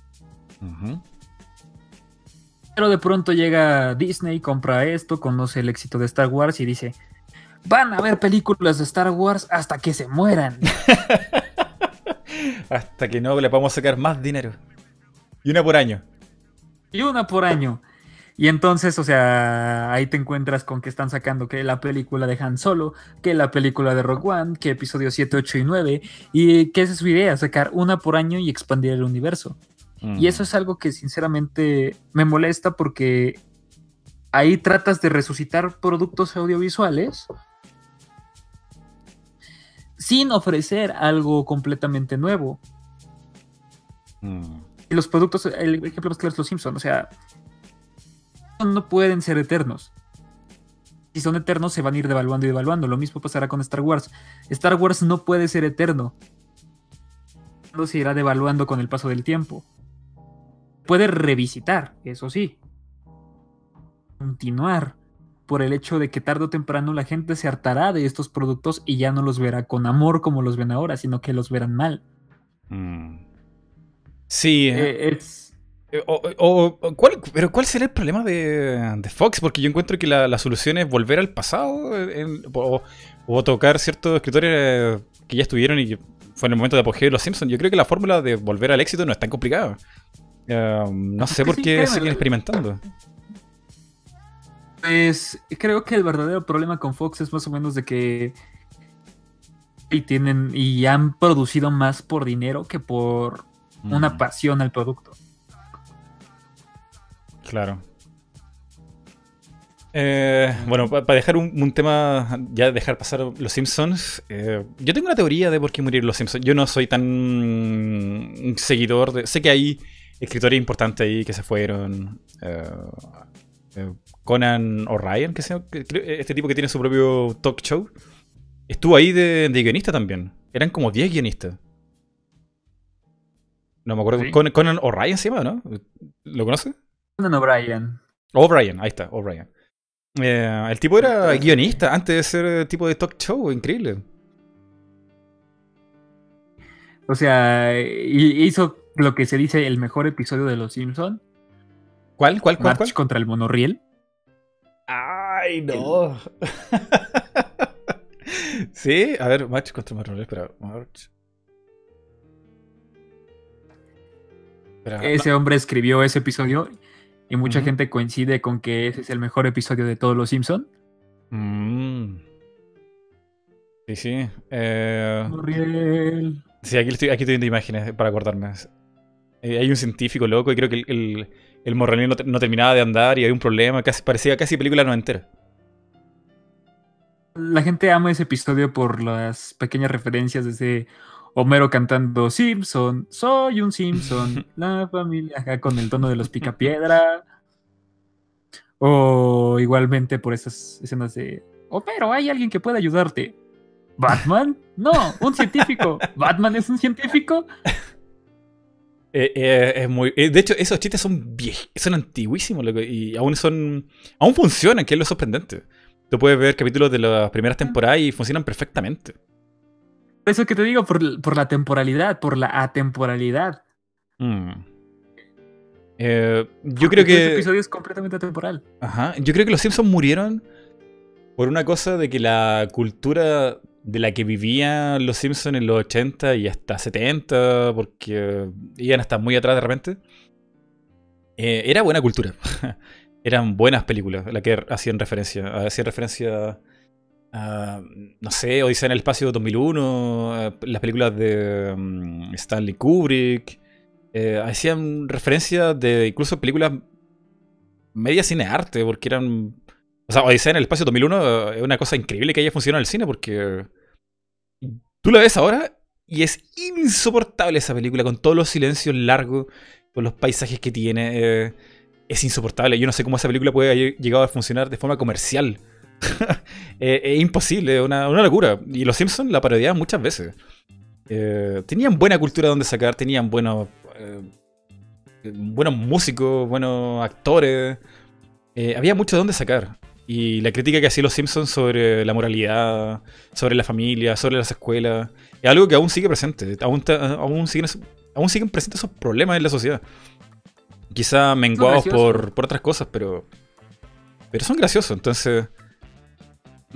Pero de pronto llega Disney, compra esto, conoce el éxito de Star Wars y dice, van a ver películas de Star Wars hasta que se mueran. Hasta que no le podamos sacar más dinero. Y una por año. Y una por año. Y entonces, o sea, ahí te encuentras con que están sacando que la película de Han Solo, que la película de Rogue One, que episodios 7, 8 y 9. Y que esa es su idea, sacar una por año y expandir el universo. Mm. Y eso es algo que sinceramente me molesta porque ahí tratas de resucitar productos audiovisuales sin ofrecer algo completamente nuevo. Mm. Y los productos, el ejemplo más claro es los Simpsons, o sea, no pueden ser eternos. Si son eternos, se van a ir devaluando y devaluando. Lo mismo pasará con Star Wars. Star Wars no puede ser eterno. Se irá devaluando con el paso del tiempo. Puede revisitar, eso sí. Continuar. Por el hecho de que tarde o temprano la gente se hartará de estos productos y ya no los verá con amor como los ven ahora, sino que los verán mal. Mm. Sí, Eh, es, Eh, o- ¿cuál- pero ¿cuál será el problema de, de Fox? Porque yo encuentro que la, la solución es volver al pasado eh, en- o, o tocar ciertos escritores que ya estuvieron y que fue en el momento de apogeo de los Simpsons. Yo creo que la fórmula de volver al éxito no es tan complicada. Eh, no sé que por sí, qué siguen experimentando. Pues creo que el verdadero problema con Fox es más o menos de que y tienen y han producido más por dinero que por una pasión al producto. Claro. Eh, bueno, para dejar un, un tema, ya dejar pasar los Simpsons, eh, yo tengo una teoría de por qué murieron los Simpsons. Yo no soy tan seguidor de... Sé que hay escritores importantes ahí que se fueron. eh, Conan O'Ryan, que se, que creo- este tipo que tiene su propio talk show, estuvo ahí de, de guionista también. Eran como 10 guionistas. No me acuerdo. ¿Sí? Conan, Conan O'Ryan se llama, ¿no? ¿Lo conoce? Conan O'Brien. O'Brien, ahí está, O'Brien. Eh, el tipo era guionista antes de ser eh, tipo de talk show, increíble. O sea, hizo lo que se dice el mejor episodio de Los Simpson, ¿Cuál? ¿Cuál? ¿Cuál? March cuál? contra el monorriel. ¡Ay, no! sí, a ver, March contra Marvel, espera. March. Ese hombre escribió ese episodio y mucha gente coincide con que ese es el mejor episodio de todos Los Simpson. no. Mm. Sí, sí. Eh, sí, aquí estoy, aquí estoy viendo imágenes para acordarme. Eh, hay un científico loco y creo que el, el, no, no terminaba de andar y hay un problema. Casi, parecía casi película noventera. La gente ama ese episodio por las pequeñas referencias desde Homero cantando Simpson, soy un Simpson, la familia acá con el tono de los picapiedra. O igualmente por esas escenas de Homero, hay alguien que pueda ayudarte. ¿Batman? No, un científico. ¿Batman es un científico? Eh, eh, es muy. eh, de hecho, esos chistes son viejos, son antiguísimos loco, y aún son. Aún funcionan, que es lo sorprendente. Tú puedes ver capítulos de las primeras temporadas y funcionan perfectamente. Eso que te digo, por, por la temporalidad, por la atemporalidad. Mm. Eh, yo creo Este que. episodio es completamente atemporal. Ajá. Yo creo que los Simpsons murieron por una cosa de que la cultura de la que vivían los Simpsons en los 80 y hasta 70, porque iban hasta muy atrás de repente, eh, era buena cultura. Eran buenas películas las que hacían referencia. Hacían referencia a, no sé, Odisea en el Espacio 2001, las películas de mm, Stanley Kubrick. Eh, hacían referencia de incluso películas media cine arte, porque eran o sea, Odisea en el Espacio 2001 es una cosa increíble que haya funcionado el cine porque tú la ves ahora y es insoportable esa película con todos los silencios largos, con los paisajes que tiene. Eh, es insoportable. Yo no sé cómo esa película puede haber llegado a funcionar de forma comercial. Eh, es imposible, una, una locura. Y los Simpsons la parodiaban muchas veces. Eh, tenían buena cultura donde sacar, tenían buenos, buenos músicos, buenos actores. había mucho donde sacar. Y la crítica que hacían los Simpsons sobre la moralidad, sobre la familia, sobre las escuelas, es algo que aún sigue presente. Aún, aún, siguen, aún siguen presentes esos problemas en la sociedad. Quizá menguados por, por otras cosas, pero. Pero son graciosos. Entonces.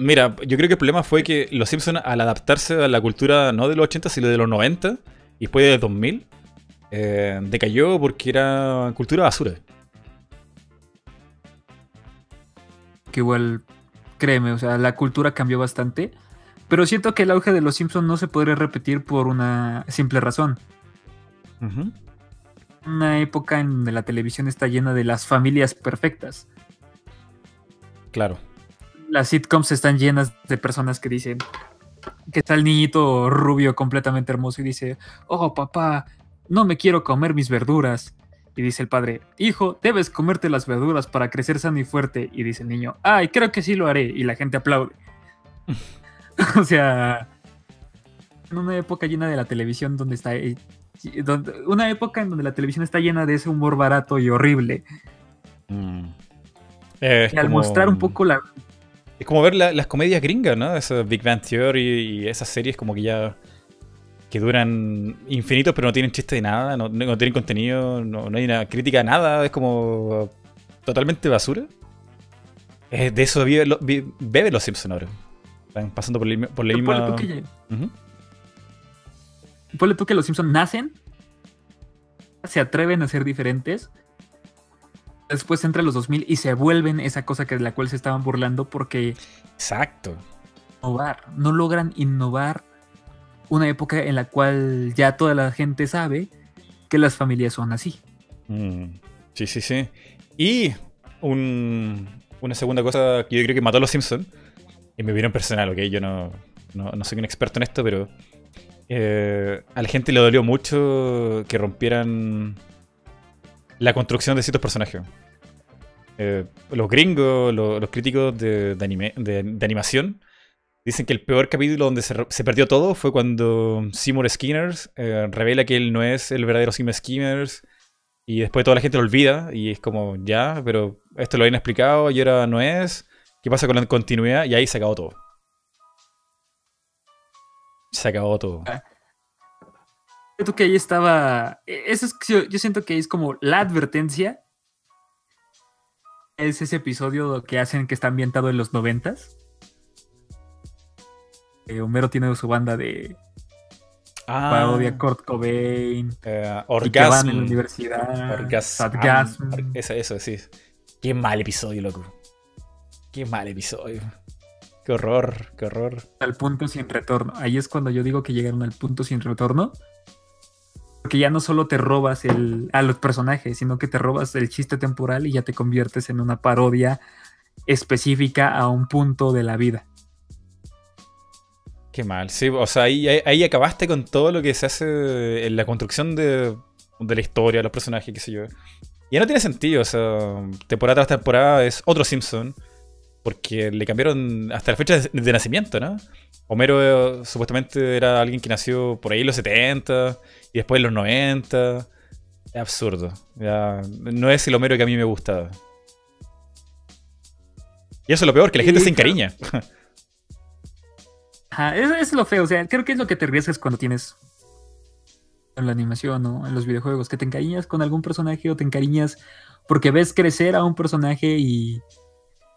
Mira, yo creo que el problema fue que los Simpsons, al adaptarse a la cultura no de los 80, sino de los 90, y después de 2000, eh, decayó porque era cultura basura. que igual, créeme, o sea, la cultura cambió bastante. Pero siento que el auge de los Simpsons no se podría repetir por una simple razón. Una época en donde la televisión está llena de las familias perfectas. Claro. Las sitcoms están llenas de personas que dicen que está el niñito rubio completamente hermoso y dice, oh papá, no me quiero comer mis verduras. Y dice el padre, hijo, debes comerte las verduras para crecer sano y fuerte. Y dice el niño, ay, creo que sí lo haré. Y la gente aplaude. o sea, en una época llena de la televisión donde está... Eh, una época en donde la televisión está llena de ese humor barato y horrible. Mm. y al mostrar un poco la... Es como ver las comedias gringas, ¿no? Esa Big Bang Theory y esas series como que ya que duran infinitos pero no tienen chiste de nada, no, tienen contenido, no, hay una crítica de nada, es como totalmente basura. de eso beben los Simpsons ahora. Están pasando por, la, por la misma... Tú que, tú que los Simpsons nacen, se atreven a ser diferentes, después entran los 2000 y se vuelven esa cosa que de la cual se estaban burlando porque... Exacto. Innovar, no logran innovar una época en la cual ya toda la gente sabe que las familias son así. Mm, sí, sí, sí. Y una segunda cosa que yo creo que mató a los Simpsons, y me vieron personal, ok, yo no, soy un experto en esto, pero eh, a la gente le dolió mucho que rompieran la construcción de ciertos personajes. Eh, los gringos, los, críticos de, anime, de, animación, Dicen que el peor capítulo donde se, perdió todo fue cuando Seymour Skinners eh, revela que él no es el verdadero Seymour Skinners y después toda la gente lo olvida y es como, ya, pero esto lo habían explicado y ahora no es. ¿Qué pasa con la continuidad? Y ahí se acabó todo. Se acabó todo. Ah. Siento que ahí estaba. E, eso es, yo siento que es como la advertencia. Es ese episodio que hacen que está ambientado en los noventas eh, Homero tiene su banda de ah. parodia Kurt Cobain. Uh, Orgasm. en la universidad. Orgasm. Eso, eso, sí. Qué mal episodio, loco. Qué mal episodio. Qué horror, qué horror. Al punto sin retorno. Ahí es cuando yo digo que llegaron al punto sin retorno. Porque ya no solo te robas el, a los personajes, sino que te robas el chiste temporal y ya te conviertes en una parodia específica a un punto de la vida. Qué mal, sí, o sea, ahí, ahí, acabaste con todo lo que se hace en la construcción de, la historia, los personajes, qué sé yo. Ya no tiene sentido, o sea, temporada tras temporada es otro Simpson, porque le cambiaron hasta la fecha de, nacimiento, ¿no? Homero eh, supuestamente era alguien que nació por ahí en los 70 y después los 90. Es absurdo. Ya, no es el Homero que a mí me gustaba. Y eso es lo peor, que la gente se encariña. Ajá, es, lo feo. O sea, creo que es lo que te arriesgas cuando tienes en la animación o en los videojuegos, que te encariñas con algún personaje o te encariñas porque ves crecer a un personaje y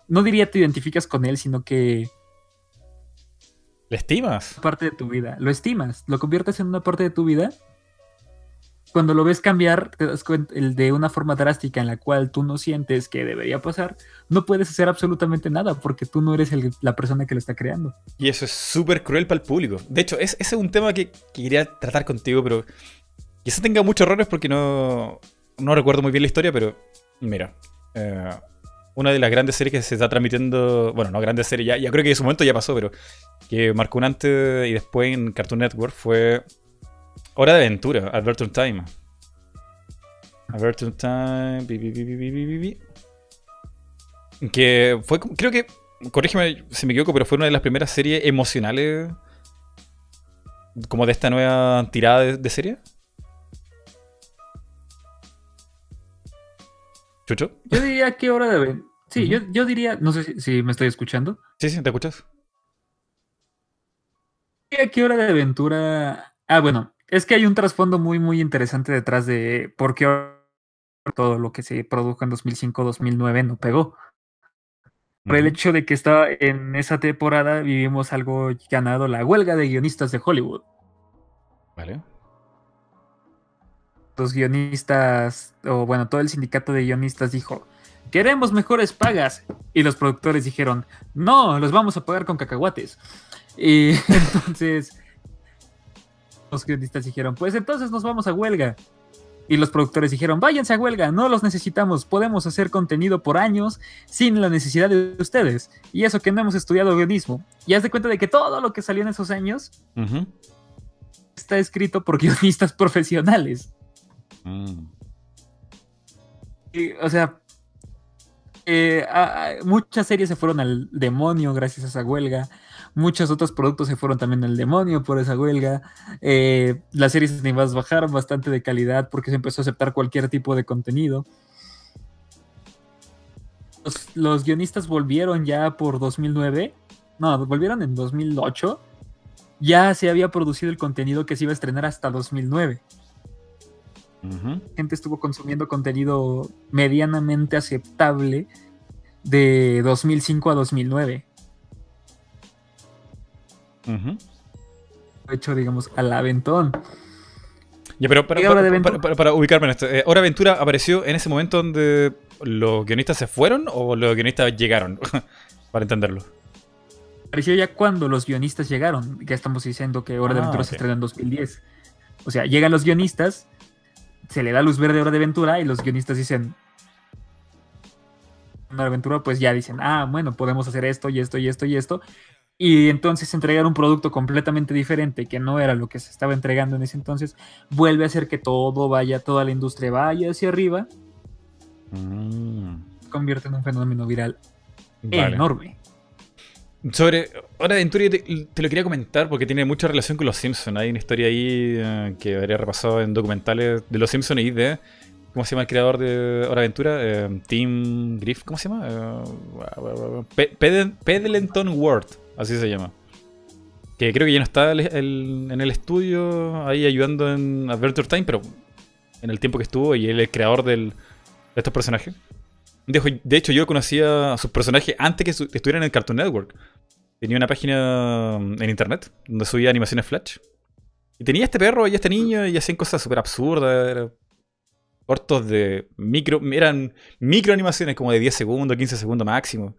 no diría te identificas con él, sino que ¿Le estimas? Parte de tu vida. Lo estimas, lo conviertes en una parte de tu vida. Cuando lo ves cambiar, te das cuenta de una forma drástica en la cual tú no sientes que debería pasar, no puedes hacer absolutamente nada porque tú no eres la persona que lo está creando. Y eso es súper cruel para el público. De hecho, ese es un tema que, quería tratar contigo, pero quizá tenga muchos errores porque no, no recuerdo muy bien la historia, pero mira, eh, una de las grandes series que se está transmitiendo, bueno, no grandes series, ya, ya creo que en su momento ya pasó, pero que marcó un antes y después en Cartoon Network fue Hora de Aventura, Adventure Time. Adventure Time, que fue, creo que, corrígeme si me equivoco, pero fue una de las primeras series emocionales como de esta nueva tirada de, serie. ¿Chucho? Yo diría que hora de... Sí, yo, yo, diría, no sé si, me estoy escuchando. Sí, sí, ¿te escuchas? ¿Qué hora de aventura? Ah, bueno, es que hay un trasfondo muy, muy interesante detrás de por qué todo lo que se produjo en 2005-2009 no pegó. Por el hecho de que estaba en esa temporada vivimos algo llamado la huelga de guionistas de Hollywood. Vale. Los guionistas, o bueno, todo el sindicato de guionistas dijo, queremos mejores pagas. Y los productores dijeron, no, los vamos a pagar con cacahuates. Y entonces los guionistas dijeron, pues entonces nos vamos a huelga. Y los productores dijeron, váyanse a huelga, no los necesitamos, podemos hacer contenido por años sin la necesidad de ustedes. Y eso que no hemos estudiado guionismo. Y haz de cuenta de que todo lo que salió en esos años está escrito por guionistas profesionales. Mm. o sea, eh, muchas series se fueron al demonio gracias a esa huelga. Muchos otros productos se fueron también al demonio por esa huelga. Eh, las series animadas bajaron bastante de calidad porque se empezó a aceptar cualquier tipo de contenido. Los, guionistas volvieron ya por 2009. No, volvieron en 2008. Ya se había producido el contenido que se iba a estrenar hasta 2009. Gente estuvo consumiendo contenido medianamente aceptable de 2005 a 2009. Hecho, digamos, al aventón. Ya, pero para, ubicarme en esto, eh, ¿Hora Aventura apareció en ese momento donde los guionistas se fueron o los guionistas llegaron? para entenderlo. Apareció ya cuando los guionistas llegaron. Ya estamos diciendo que Hora de ah, Aventura se estrenó en 2010. O sea, llegan los guionistas, se le da luz verde a Hora de Aventura y los guionistas dicen, Hora de Aventura, pues ya dicen, ah, bueno, podemos hacer esto y esto y esto y esto y entonces entregar un producto completamente diferente que no era lo que se estaba entregando en ese entonces, vuelve a hacer que todo vaya, toda la industria vaya hacia arriba, mm. convierte en un fenómeno viral enorme. Sobre Hora de Aventura te, te, lo quería comentar porque tiene mucha relación con Los Simpsons. Hay una historia ahí eh, que habría repasado en documentales de Los Simpsons y de ¿Cómo se llama el creador de Hora Aventura? Eh, Tim Griff, ¿cómo se llama? Eh, Pedlenton Ward, así se llama. Que creo que ya no está en el estudio ahí ayudando en Adventure Time, pero en el tiempo que estuvo y él es el creador de estos personajes. De, hecho, yo conocía a sus personajes antes que estuvieran en el Cartoon Network. Tenía una página en internet donde subía animaciones Flash. Y tenía este perro y este niño y hacían cosas súper absurdas cortos de micro, eran micro animaciones como de 10 segundos, 15 segundos máximo.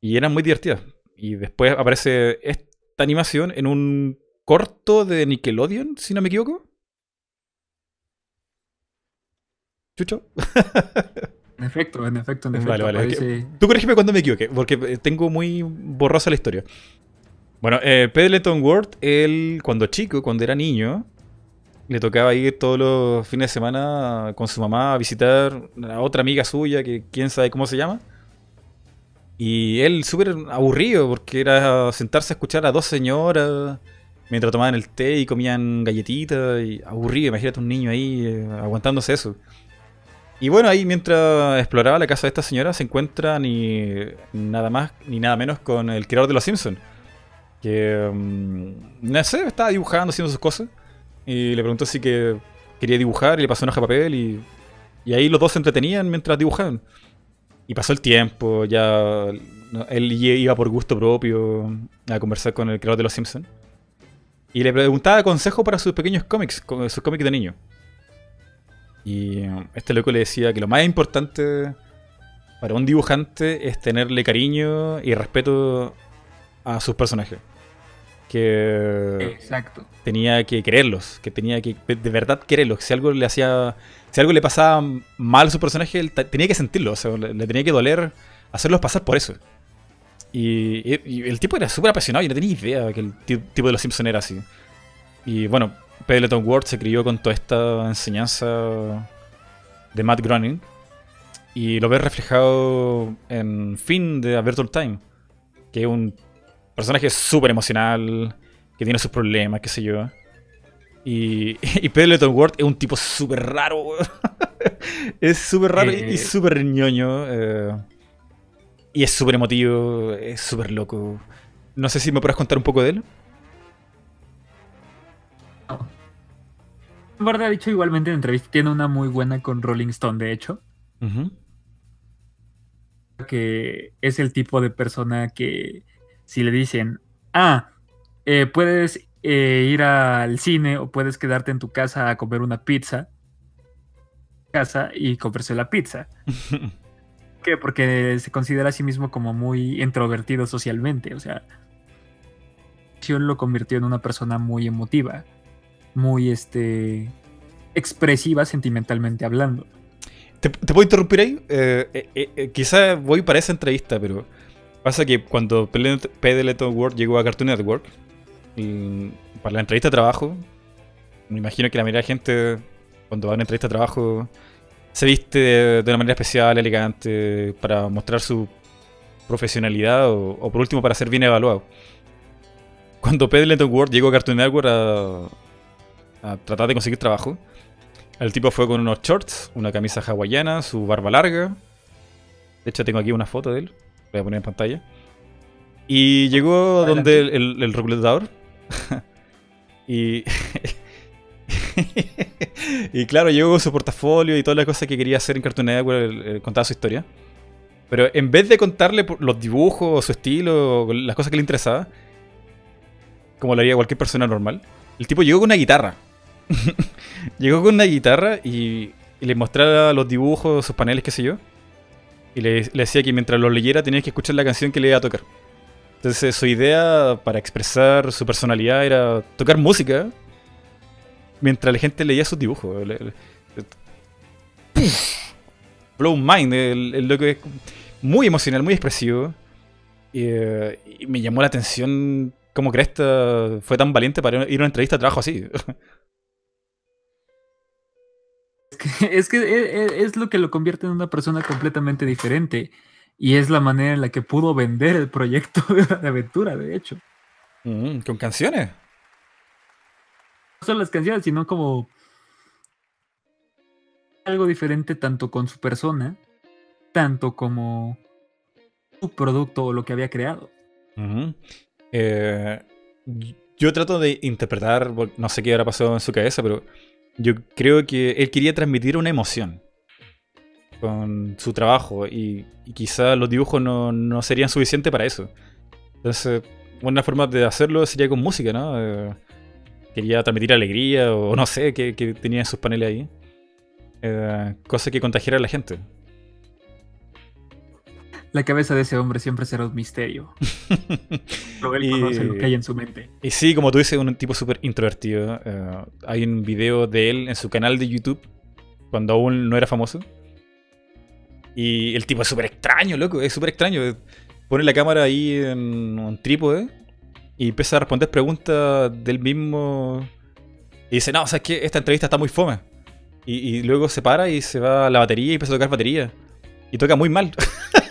Y eran muy divertidas. Y después aparece esta animación en un corto de Nickelodeon, si no me equivoco. ¿Chucho? En efecto, en efecto, en efecto. Vale, vale. Tú corrígeme cuando me equivoque, porque tengo muy borrosa la historia. Bueno, eh, Pedleton World, él cuando chico, cuando era niño, le tocaba ir todos los fines de semana con su mamá a visitar a otra amiga suya, que quién sabe cómo se llama. Y él súper aburrido, porque era sentarse a escuchar a dos señoras mientras tomaban el té y comían galletitas. Y aburrido, imagínate un niño ahí eh, aguantándose eso. Y bueno, ahí mientras exploraba la casa de esta señora se encuentra ni nada más ni nada menos con el creador de los Simpsons. Que, mm, no sé, estaba dibujando, haciendo sus cosas. Y le preguntó si que quería dibujar y le pasó una hoja de papel y, y ahí los dos se entretenían mientras dibujaban. Y pasó el tiempo, ya él iba por gusto propio a conversar con el creador de Los Simpsons. Y le preguntaba consejo para sus pequeños cómics, sus cómics de niño. Y este loco le decía que lo más importante para un dibujante es tenerle cariño y respeto a sus personajes. Que Exacto. tenía que quererlos, que tenía que de verdad quererlos. Si algo le hacía, si algo le pasaba mal a su personaje, él tenía que sentirlo, o sea, le, tenía que doler hacerlos pasar por eso. Y, el tipo era súper apasionado y no tenía idea que el tipo de los Simpsons era así. Y bueno, Peloton Ward se crió con toda esta enseñanza de Matt Groening. Y lo ves reflejado en Finn de Adventure Time, que es un personaje súper emocional, que tiene sus problemas, qué sé yo. Y, y Peloton Ward es un tipo súper raro, es súper raro y, y eh. súper ñoño. Eh, y es súper emotivo, es súper loco. No sé si me puedes contar un poco de él. No. ha dicho igualmente en entrevista, tiene una muy buena con Rolling Stone, de hecho. Que es el tipo de persona que si le dicen, ah, eh, puedes eh, ir al cine o puedes quedarte en tu casa a comer una pizza, casa y comerse la pizza. qué? Porque se considera a sí mismo como muy introvertido socialmente. O sea, lo convirtió en una persona muy emotiva, muy este expresiva sentimentalmente hablando. ¿Te, puedo interrumpir ahí? Eh, eh, eh, quizá voy para esa entrevista, pero pasa que cuando PDL World llegó a Cartoon Network, para la entrevista de trabajo, me imagino que la mayoría de gente, cuando va a una entrevista de trabajo, se viste de, una manera especial, elegante, para mostrar su profesionalidad o, por último para ser bien evaluado. Cuando Pedro World llegó a Cartoon Network a, a tratar de conseguir trabajo, el tipo fue con unos shorts, una camisa hawaiana, su barba larga. De hecho, tengo aquí una foto de él. Voy a poner en pantalla. Y llegó donde el, el reclutador. y y claro, llegó con su portafolio y todas las cosas que quería hacer en Cartoon Network, contaba su historia. Pero en vez de contarle los dibujos, su estilo, las cosas que le interesaba, como lo haría cualquier persona normal, el tipo llegó con una guitarra. llegó con una guitarra y, le mostraba los dibujos, sus paneles, qué sé yo. Y le, decía que mientras lo leyera tenía que escuchar la canción que le iba a tocar. Entonces su idea para expresar su personalidad era tocar música mientras la gente leía sus dibujos. Blow Mind, el, lo que es muy emocional, muy expresivo. Eh, y, me llamó la atención cómo Cresta fue tan valiente para ir a una entrevista de trabajo así. Es que, e, e, es, lo que lo convierte en una persona completamente diferente. Y es la manera en la que pudo vender el proyecto de aventura, de hecho. Mm, con canciones son las canciones, sino como algo diferente tanto con su persona, tanto como su producto o lo que había creado. Eh, yo trato de interpretar, no sé qué habrá pasado en su cabeza, pero yo creo que él quería transmitir una emoción con su trabajo y, quizá los dibujos no, no, serían suficientes para eso. Entonces, una forma de hacerlo sería con música, ¿no? Eh, quería transmitir alegría o no sé qué, tenía en sus paneles ahí. Eh, cosa que contagiara a la gente. La cabeza de ese hombre siempre será un misterio. Pero él conoce lo que hay en su mente. Y sí, como tú dices, un tipo súper introvertido. Eh, hay un video de él en su canal de YouTube, cuando aún no era famoso. Y el tipo es súper extraño, loco, es súper extraño. Pone la cámara ahí en un trípode y empieza a responder preguntas del mismo. Y dice, no, o sea, es que esta entrevista está muy fome. Y, luego se para y se va a la batería y empieza a tocar batería. Y toca muy mal.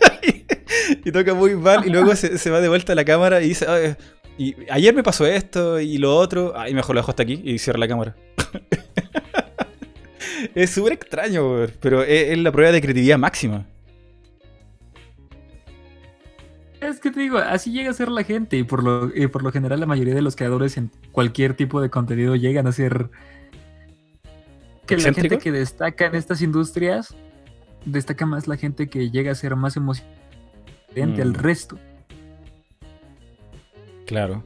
y, toca muy mal. Y luego se, va de vuelta a la cámara y dice, y ayer me pasó esto y lo otro. Ay, mejor lo dejo hasta aquí y cierra la cámara. es súper extraño, pero es la prueba de creatividad máxima. Es que te digo, así llega a ser la gente y por lo, por lo general la mayoría de los creadores en cualquier tipo de contenido llegan a ser... Que la gente que destaca en estas industrias destaca más la gente que llega a ser más emocional frente al Mm. resto. Claro.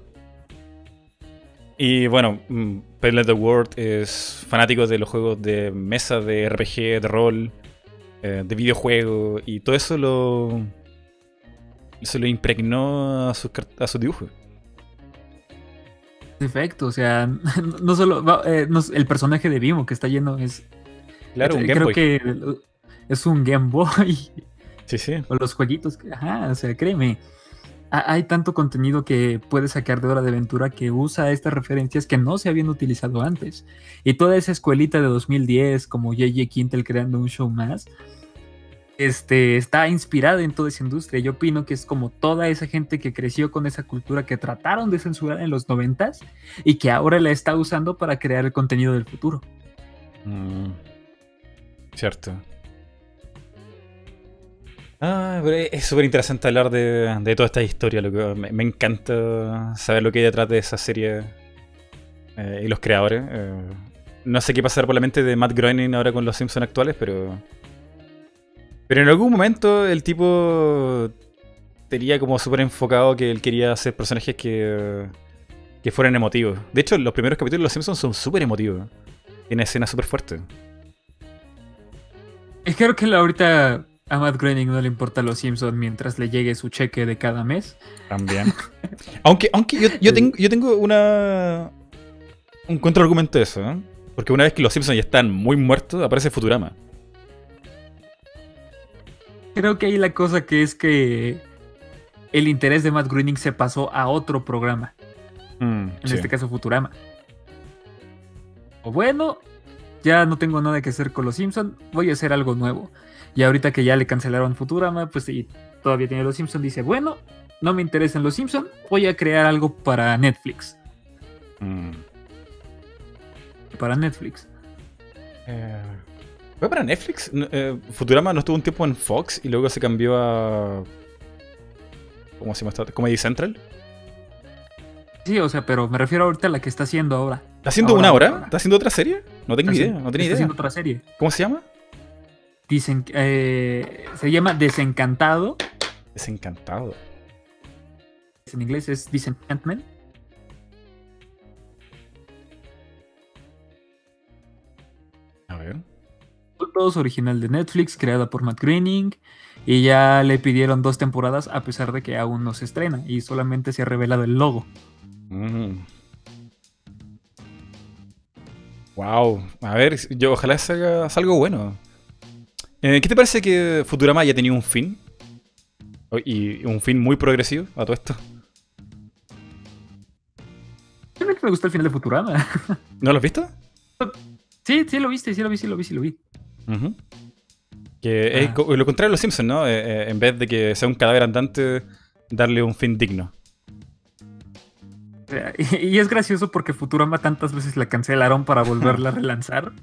Y bueno, mm, Pele the World es fanático de los juegos de mesa, de RPG, de rol, eh, de videojuegos, y todo eso lo. se lo impregnó a sus, car- a sus dibujos. Perfecto, o sea, no solo eh, no- el personaje de Vimo que está lleno es Claro, un Game creo Boy. que es un Game Boy Sí, sí. o los jueguitos, que- ajá, o sea, créeme. ha- Hay tanto contenido que puedes sacar de Hora de Aventura que usa estas referencias que no se habían utilizado antes. Y toda esa escuelita de 2010, como J.J. Quintel creando un show más, este, está inspirada en toda esa industria. Yo opino que es como toda esa gente que creció con esa cultura que trataron de censurar en los noventas y que ahora la está usando para crear el contenido del futuro. Mm, cierto. Ah, pero es súper interesante hablar de, de toda esta historia. loco. Me, me encanta saber lo que hay detrás de esa serie eh, y los creadores. Eh, no sé qué pasará por la mente de Matt Groening ahora con los Simpsons actuales, pero. Pero en algún momento el tipo tenía como súper enfocado que él quería hacer personajes que, que fueran emotivos. De hecho, los primeros capítulos de los Simpsons son súper emotivos. Tiene escenas súper fuertes. Es creo que ahorita a Matt Groening no le importa los Simpsons mientras le llegue su cheque de cada mes. También. aunque aunque yo, yo tengo, yo tengo una. Un contraargumento de eso, ¿eh? Porque una vez que los Simpsons ya están muy muertos, aparece Futurama. Creo que ahí la cosa que es que el interés de Matt Groening se pasó a otro programa, Mm, en sí. este caso Futurama. O bueno, ya no tengo nada que hacer con los Simpsons, voy a hacer algo nuevo. Y ahorita que ya le cancelaron Futurama, pues y todavía tiene los Simpsons, dice, bueno, no me interesan los Simpsons, voy a crear algo para Netflix. Mm. Para Netflix. Eh, ¿Fue para Netflix? Eh, Futurama no estuvo un tiempo en Fox y luego se cambió a. ¿Cómo se llama esta? Comedy Central. Sí, o sea, pero me refiero ahorita a la que está haciendo ahora. ¿Está haciendo Ahora, una hora? ¿Está haciendo otra serie? No tengo Está idea, no tenía idea. haciendo otra serie. ¿Cómo se llama? Dicen, eh, se llama Desencantado. Desencantado. En inglés es Disenchantment. A ver. Todos original de Netflix, creada por Matt Groening. Y ya le pidieron dos temporadas a pesar de que aún no se estrena y solamente se ha revelado el logo. Wow. A ver, yo ojalá salga, salga algo bueno. Eh, ¿Qué te parece que Futurama haya tenido un fin? O- Y un fin muy progresivo a todo esto. Realmente me gusta el final de Futurama. ¿No lo has visto? sí, sí lo viste, sí lo vi, sí lo vi, sí lo vi. Que es Ah. lo contrario a los Simpsons, ¿no? Eh, eh, en vez de que sea un cadáver andante, darle un fin digno. Y, es gracioso porque Futurama tantas veces la cancelaron para volverla a relanzar.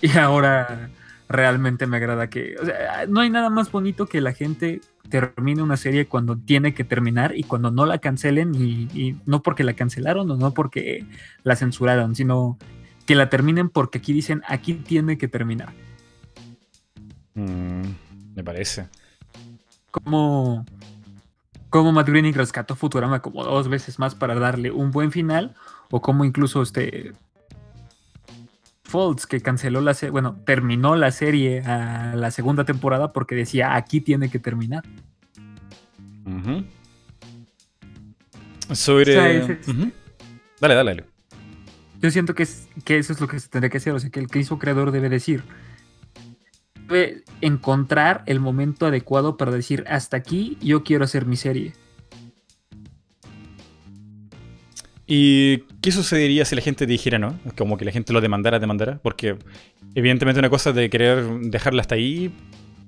Y ahora realmente me agrada que. O sea, no hay nada más bonito que la gente termine una serie cuando tiene que terminar y cuando no la cancelen. Y, y no porque la cancelaron o no porque la censuraron, sino que la terminen porque aquí dicen aquí tiene que terminar. Mm, me parece. Como. Como Matt Groening rescató Futurama como dos veces más para darle un buen final. O como incluso este. Folds que canceló la serie, bueno, terminó la serie a la segunda temporada porque decía aquí tiene que terminar. Ujú. Sobre. O sea, ese- Ujú. Dale, dale, dale. Yo siento que, es, que eso es lo que se tendría que hacer, o sea, que el que hizo creador debe decir, debe encontrar el momento adecuado para decir, hasta aquí yo quiero hacer mi serie. ¿Y qué sucedería si la gente dijera no? Como que la gente lo demandara, demandara. Porque evidentemente una cosa es de querer dejarla hasta ahí,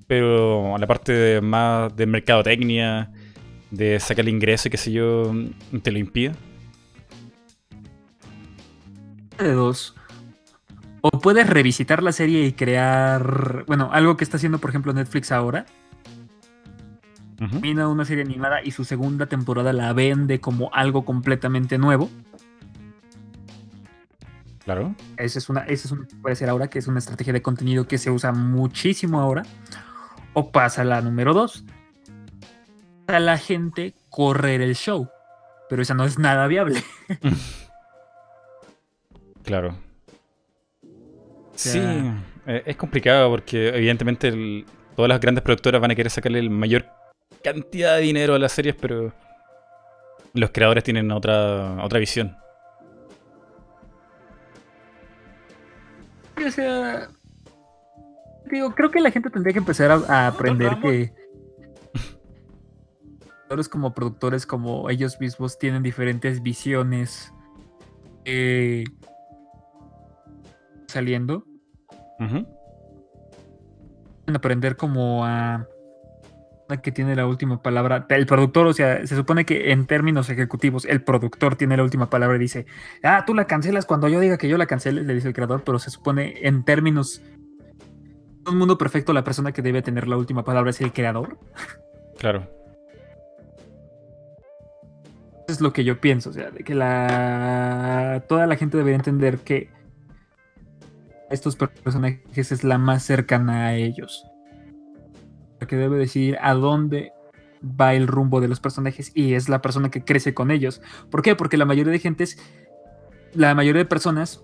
pero la parte de más de mercadotecnia, de sacar el ingreso y qué sé yo, te lo impide. De dos. O puedes revisitar la serie y crear, bueno, algo que está haciendo, por ejemplo, Netflix ahora. Ujú. Termina una serie animada y su segunda temporada la vende como algo completamente nuevo. Claro. Esa es una, esa es puede ser ahora que es una estrategia de contenido que se usa muchísimo ahora. O pasa la número dos. a la gente correr el show. Pero esa no es nada viable. claro. Sí, eh, es complicado porque evidentemente todas las grandes productoras van a querer sacarle el mayor cantidad de dinero a las series, pero los creadores tienen otra, otra visión. O sea, digo, creo que la gente tendría que empezar a, aprender que como productores como ellos mismos tienen diferentes visiones eh, saliendo. Aprender como a que tiene la última palabra. El productor, o sea, se supone que en términos ejecutivos, el productor tiene la última palabra y dice, ah, tú la cancelas cuando yo diga que yo la cancele, le dice el creador, pero se supone en términos. Un mundo perfecto, la persona que debe tener la última palabra es el creador. Claro. es lo que yo pienso, o sea, de que la. Toda la gente debería entender que estos personajes es la más cercana a ellos que debe decidir a dónde va el rumbo de los personajes y es la persona que crece con ellos. ¿Por qué? Porque la mayoría de gentes, la mayoría de personas,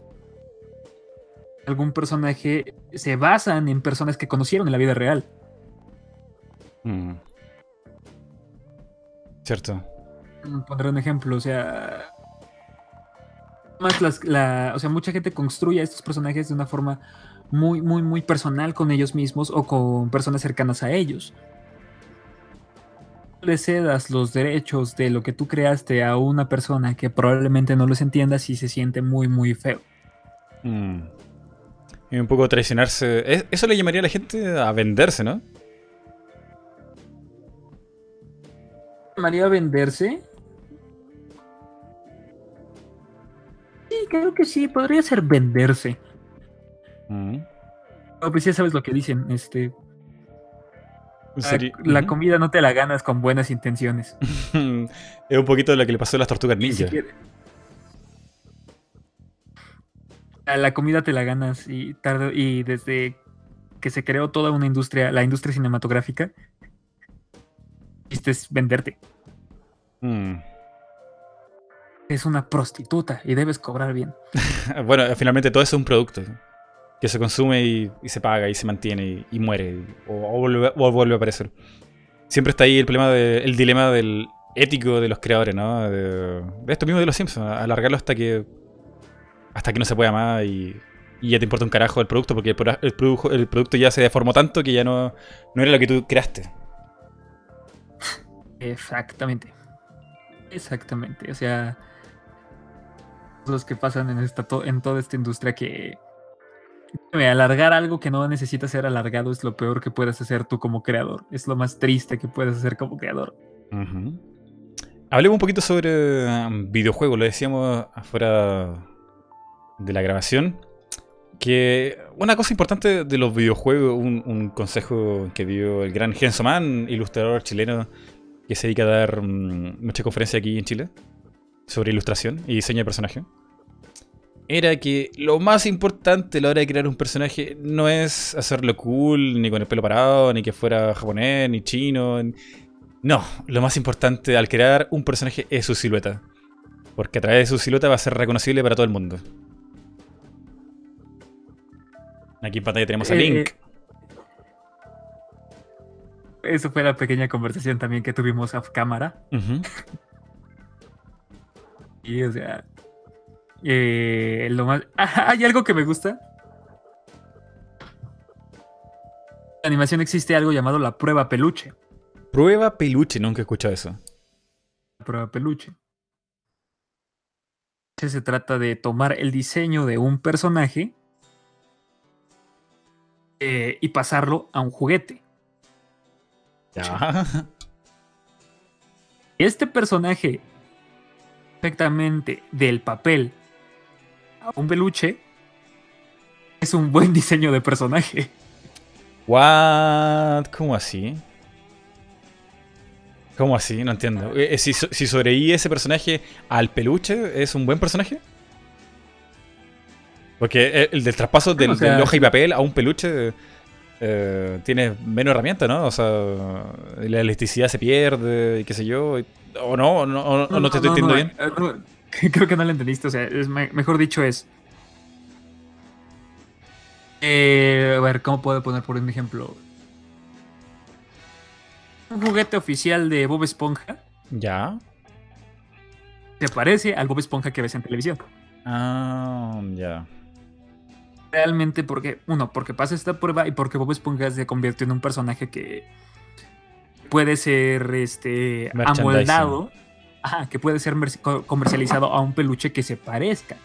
algún personaje se basan en personas que conocieron en la vida real. Mm. Cierto. Pondré un ejemplo, o sea, más o sea, mucha gente construye a estos personajes de una forma muy, muy, muy personal con ellos mismos o con personas cercanas a ellos. Le cedas los derechos de lo que tú creaste a una persona que probablemente no los entienda si se siente muy, muy feo. Mm. Y un poco traicionarse. Eso le llamaría a la gente a venderse, ¿no? ¿Llamaría a venderse? Sí, creo que sí, podría ser venderse. Pues ya sabes lo que dicen, este. La, comida no te la ganas con buenas intenciones. es un poquito lo que le pasó a las tortugas ninja. la comida te la ganas y tarde y desde que se creó toda una industria, la industria cinematográfica, es venderte. Mm es una prostituta y debes cobrar bien. bueno, finalmente todo eso es un producto que se consume y, se paga y se mantiene y, muere o, vuelve, a aparecer. Siempre está ahí el problema del dilema del ético de los creadores, ¿no? De, esto mismo de los Simpsons, alargarlo hasta que hasta que no se pueda más y, ya te importa un carajo el producto porque el, el, producto ya se deformó tanto que ya no, no era lo que tú creaste. Exactamente. Exactamente. O sea, los que pasan en, esta en toda esta industria que alargar algo que no necesita ser alargado es lo peor que puedes hacer tú como creador. Es lo más triste que puedes hacer como creador. Hablemos un poquito sobre um, videojuegos. Lo decíamos afuera de la grabación. Que una cosa importante de los videojuegos, un, consejo que dio el gran Genso Man, ilustrador chileno, que se dedica a dar um, conferencia aquí en Chile sobre ilustración y diseño de personaje era que lo más importante a la hora de crear un personaje no es hacerlo cool, ni con el pelo parado, ni que fuera japonés, ni chino. No, lo más importante al crear un personaje es su silueta. Porque a través de su silueta va a ser reconocible para todo el mundo. Aquí en pantalla tenemos a eh, Link. eso fue la pequeña conversación también que tuvimos a cámara. y o sea, eh, lo más... hay algo que me gusta. En la animación existe algo llamado la prueba peluche. Prueba peluche, nunca he escuchado eso. prueba peluche. Se trata de tomar el diseño de un personaje eh, y pasarlo a un juguete. Este personaje perfectamente del papel un peluche es un buen diseño de personaje. What? ¿Cómo así? ¿Cómo así? No entiendo. Eh, eh, si, si sobrevive ese personaje al peluche, ¿es un buen personaje? Porque el, del traspaso del, hoja y papel a un peluche eh, tienes menos herramientas, ¿no? O sea, la elasticidad se pierde, y qué sé yo. O no, o no, o no, te estoy entendiendo bien. Creo que no lo entendiste. O sea, es, mejor dicho es. Eh, a ver, ¿cómo puedo poner por un ejemplo? Un juguete oficial de Bob Esponja. Ya. Se parece al Bob Esponja que ves en televisión. Ah, ya realmente porque, uno, porque pasa esta prueba y porque Bob Esponja se convirtió en un personaje que puede ser este amoldado, que puede ser comercializado a un peluche que se parezca.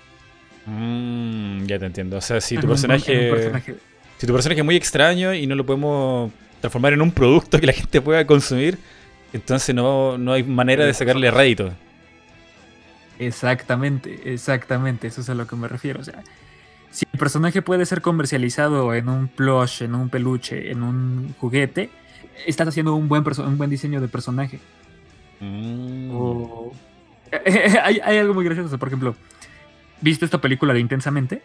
Mm, ya te entiendo. O sea, si tu personaje, Si tu personaje es muy extraño y no lo podemos transformar en un producto que la gente pueda consumir, entonces no, no hay manera de sacarle rédito. Exactamente, exactamente. Eso es a lo que me refiero. O sea, si el personaje puede ser comercializado en un plush, en un peluche, en un juguete, estás haciendo un buen, un buen diseño de personaje. Mm. hay, algo muy gracioso, por ejemplo, ¿viste esta película de Intensamente?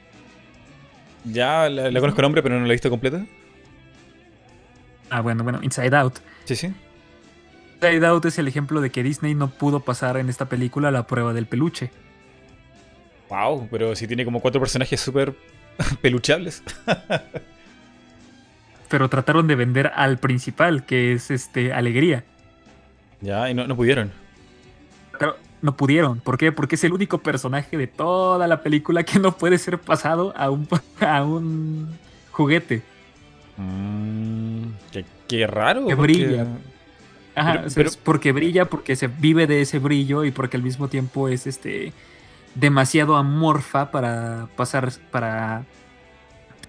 Ya, la, conozco el nombre, pero no la he visto completa. Ah, bueno, bueno, Inside Out. Sí, sí. Inside Out es el ejemplo de que Disney no pudo pasar en esta película la prueba del peluche. Wow, pero si tiene como cuatro personajes súper peluchables. pero trataron de vender al principal, que es este Alegría. Ya, y no, pudieron. Pero no pudieron. ¿Por qué? Porque es el único personaje de toda la película que no puede ser pasado a un, a un juguete. Mm, qué, raro. Que brilla. Ajá, porque brilla, porque se vive de ese brillo y porque al mismo tiempo es este demasiado amorfa para pasar, para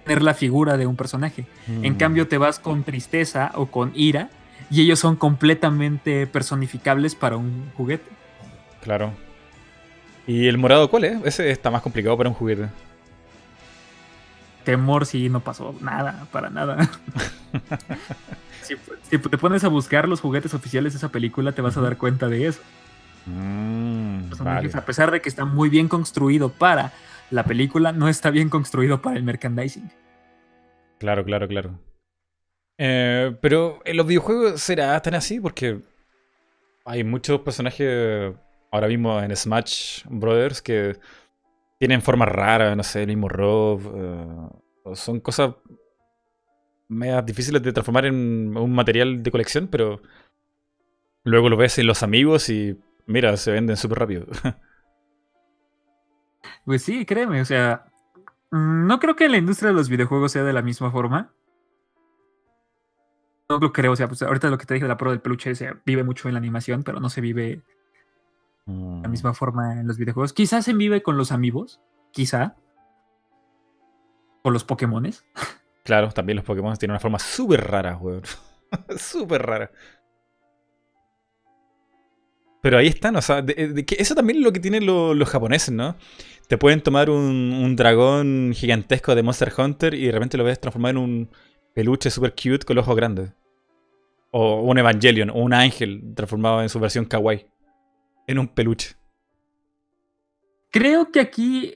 tener la figura de un personaje. En mm. cambio, te vas con tristeza o con ira y ellos son completamente personificables para un juguete. Claro. ¿Y el morado cuál es? Ese está más complicado para un juguete. Temor si no pasó nada, para nada. si, si, te pones a buscar los juguetes oficiales de esa película, te vas a dar cuenta de eso. Mm, a pesar de que está muy bien construido para la película, no está bien construido para el merchandising. Claro, claro, claro. Eh, pero en los videojuegos será tan así porque hay muchos personajes ahora mismo en Smash Brothers que tienen formas raras, no sé, el mismo Rob. Eh, son cosas medias difíciles de transformar en un material de colección, pero luego lo ves en los amigos y Mira, se venden súper rápido. pues sí, créeme, o sea, no creo que la industria de los videojuegos sea de la misma forma. No lo creo, o sea, pues ahorita lo que te dije de la prueba del peluche se vive mucho en la animación, pero no se vive de la mm. misma forma en los videojuegos. Quizás se vive con los amigos, quizá. Con los Pokémones. Claro, también los Pokémon tienen una forma súper rara, weón. súper rara. Pero ahí están, o sea, eso también es lo que tienen los japoneses, ¿no? Te pueden tomar un, dragón gigantesco de Monster Hunter y de repente lo ves transformar en un peluche super cute con los ojos grandes. O un Evangelion, o un ángel transformado en su versión kawaii. En un peluche. Creo que aquí,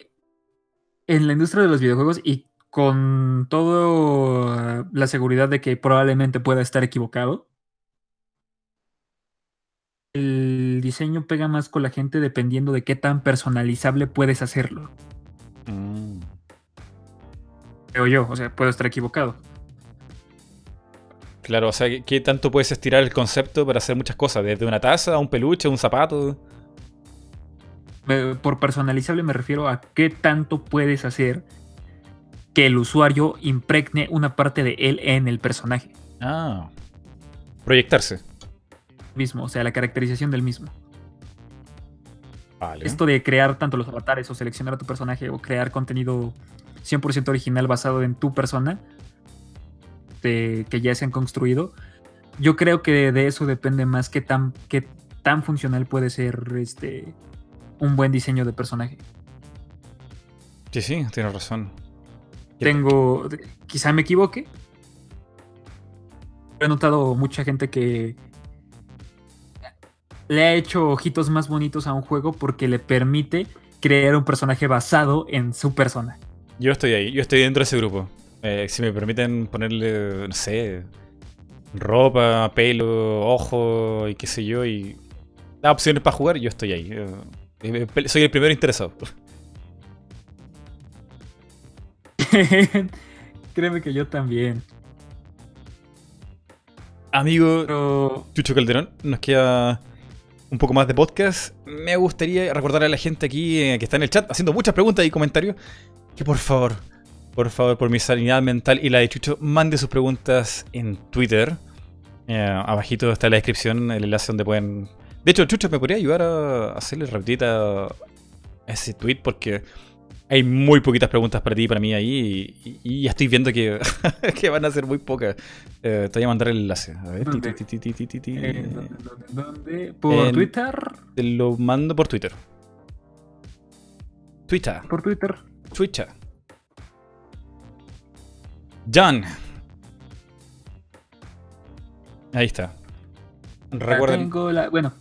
en la industria de los videojuegos y con toda la seguridad de que probablemente pueda estar equivocado, el diseño pega más con la gente dependiendo de qué tan personalizable puedes hacerlo. Mm. Creo yo, o sea, puedo estar equivocado. Claro, o sea, ¿qué tanto puedes estirar el concepto para hacer muchas cosas? Desde una taza, a un peluche, un zapato. Por personalizable me refiero a qué tanto puedes hacer que el usuario impregne una parte de él en el personaje. Ah. Proyectarse mismo, o sea, la caracterización del mismo. Esto de crear tanto los avatares o seleccionar a tu personaje o crear contenido 100% original basado en tu persona que ya se han construido, yo creo que de eso depende más qué tan, qué tan funcional puede ser este un buen diseño de personaje. Sí, sí, tienes razón. Tengo, quizá me equivoque. He notado mucha gente que le ha hecho ojitos más bonitos a un juego porque le permite crear un personaje basado en su persona. Yo estoy ahí, yo estoy dentro de ese grupo. Eh, si me permiten ponerle, no sé, ropa, pelo, ojo y qué sé yo, y da opciones para jugar, yo estoy ahí. Eh, soy el primero interesado. Créeme que yo también. Amigo Chucho Calderón, nos queda un poco más de podcast. Me gustaría recordarle a la gente aquí eh, que está en el chat haciendo muchas preguntas y comentarios que por favor, por favor, por mi sanidad mental y la de Chucho, mande sus preguntas en Twitter. Eh, abajito está la descripción, el enlace donde pueden... De hecho, Chucho, ¿me podría ayudar a hacerle repetita ese tweet? Porque hay muy poquitas preguntas para ti y para mí ahí. Y, ya estoy viendo que, que, van a ser muy pocas. Eh, te voy a mandar el enlace. A ver. ¿Dónde? ¿Dónde? ¿Por Twitter? Te lo mando por Twitter. Twitter. Por Twitter. Twitter. John. Ahí está. Recuerden. Bueno.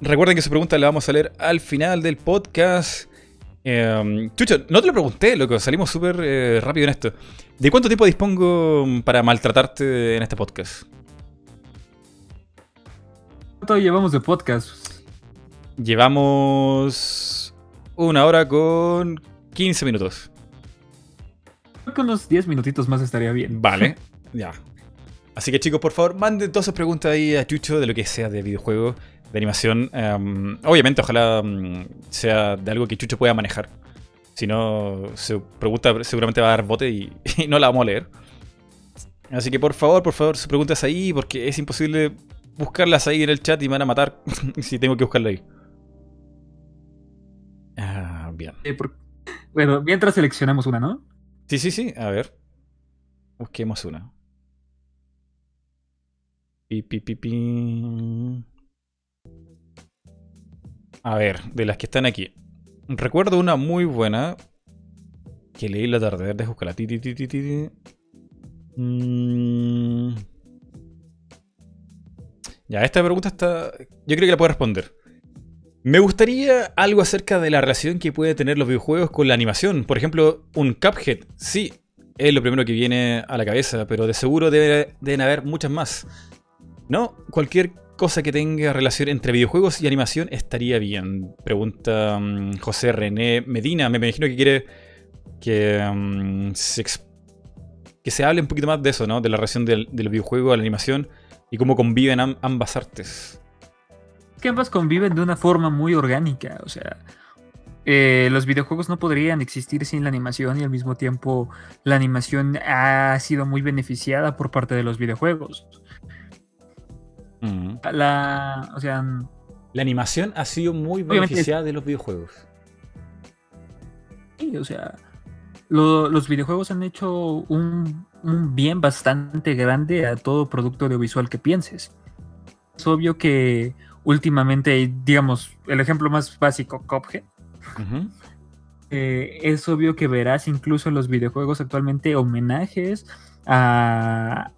Recuerden que su pregunta la vamos a leer al final del podcast. Eh, Chucho, no te lo pregunté, loco. Salimos súper eh, rápido en esto. ¿De cuánto tiempo dispongo para maltratarte en este podcast? ¿Cuánto llevamos de podcast? Llevamos una hora con 15 minutos. Creo que unos 10 minutitos más estaría bien. Vale, ya. Así que chicos, por favor, manden todas sus preguntas ahí a Chucho de lo que sea de videojuego de animación. Em, obviamente, ojalá em, sea de algo que Chucho pueda manejar. Si no, su pregunta seguramente va a dar bote y, no la vamos a leer. Así que por favor, por favor, sus preguntas ahí, porque es imposible buscarlas ahí en el chat y me van a matar si tengo que buscarlas ahí. Ah, bien. Bueno, mientras seleccionamos una, ¿no? Sí, sí, sí. A ver. Busquemos una. Pi, pi, pi, pi. A ver, de las que están aquí. Recuerdo una muy buena que leí la tarde. A ver, dejo buscarla. Mm. Ya, esta pregunta está. Yo creo que la puedo responder. Me gustaría algo acerca de la relación que puede tener los videojuegos con la animación. Por ejemplo, un Cuphead. Sí, es lo primero que viene a la cabeza, pero de seguro deben haber muchas más. No, cualquier cosa que tenga relación entre videojuegos y animación estaría bien. Pregunta mm, José René Medina. Me imagino que quiere que, mm, se, que se hable un poquito más de eso, ¿no? De la relación del, videojuego a la animación y cómo conviven ambas artes. Que ambas conviven de una forma muy orgánica. O sea, eh, los videojuegos no podrían existir sin la animación y al mismo tiempo la animación ha sido muy beneficiada por parte de los videojuegos. La, o sea, la animación ha sido muy beneficiada de los videojuegos. Sí, o sea, los videojuegos han hecho un, bien bastante grande a todo producto audiovisual que pienses. Es obvio que últimamente, digamos, el ejemplo más básico, Cuphead. Eh, es obvio que verás incluso en los videojuegos actualmente homenajes a,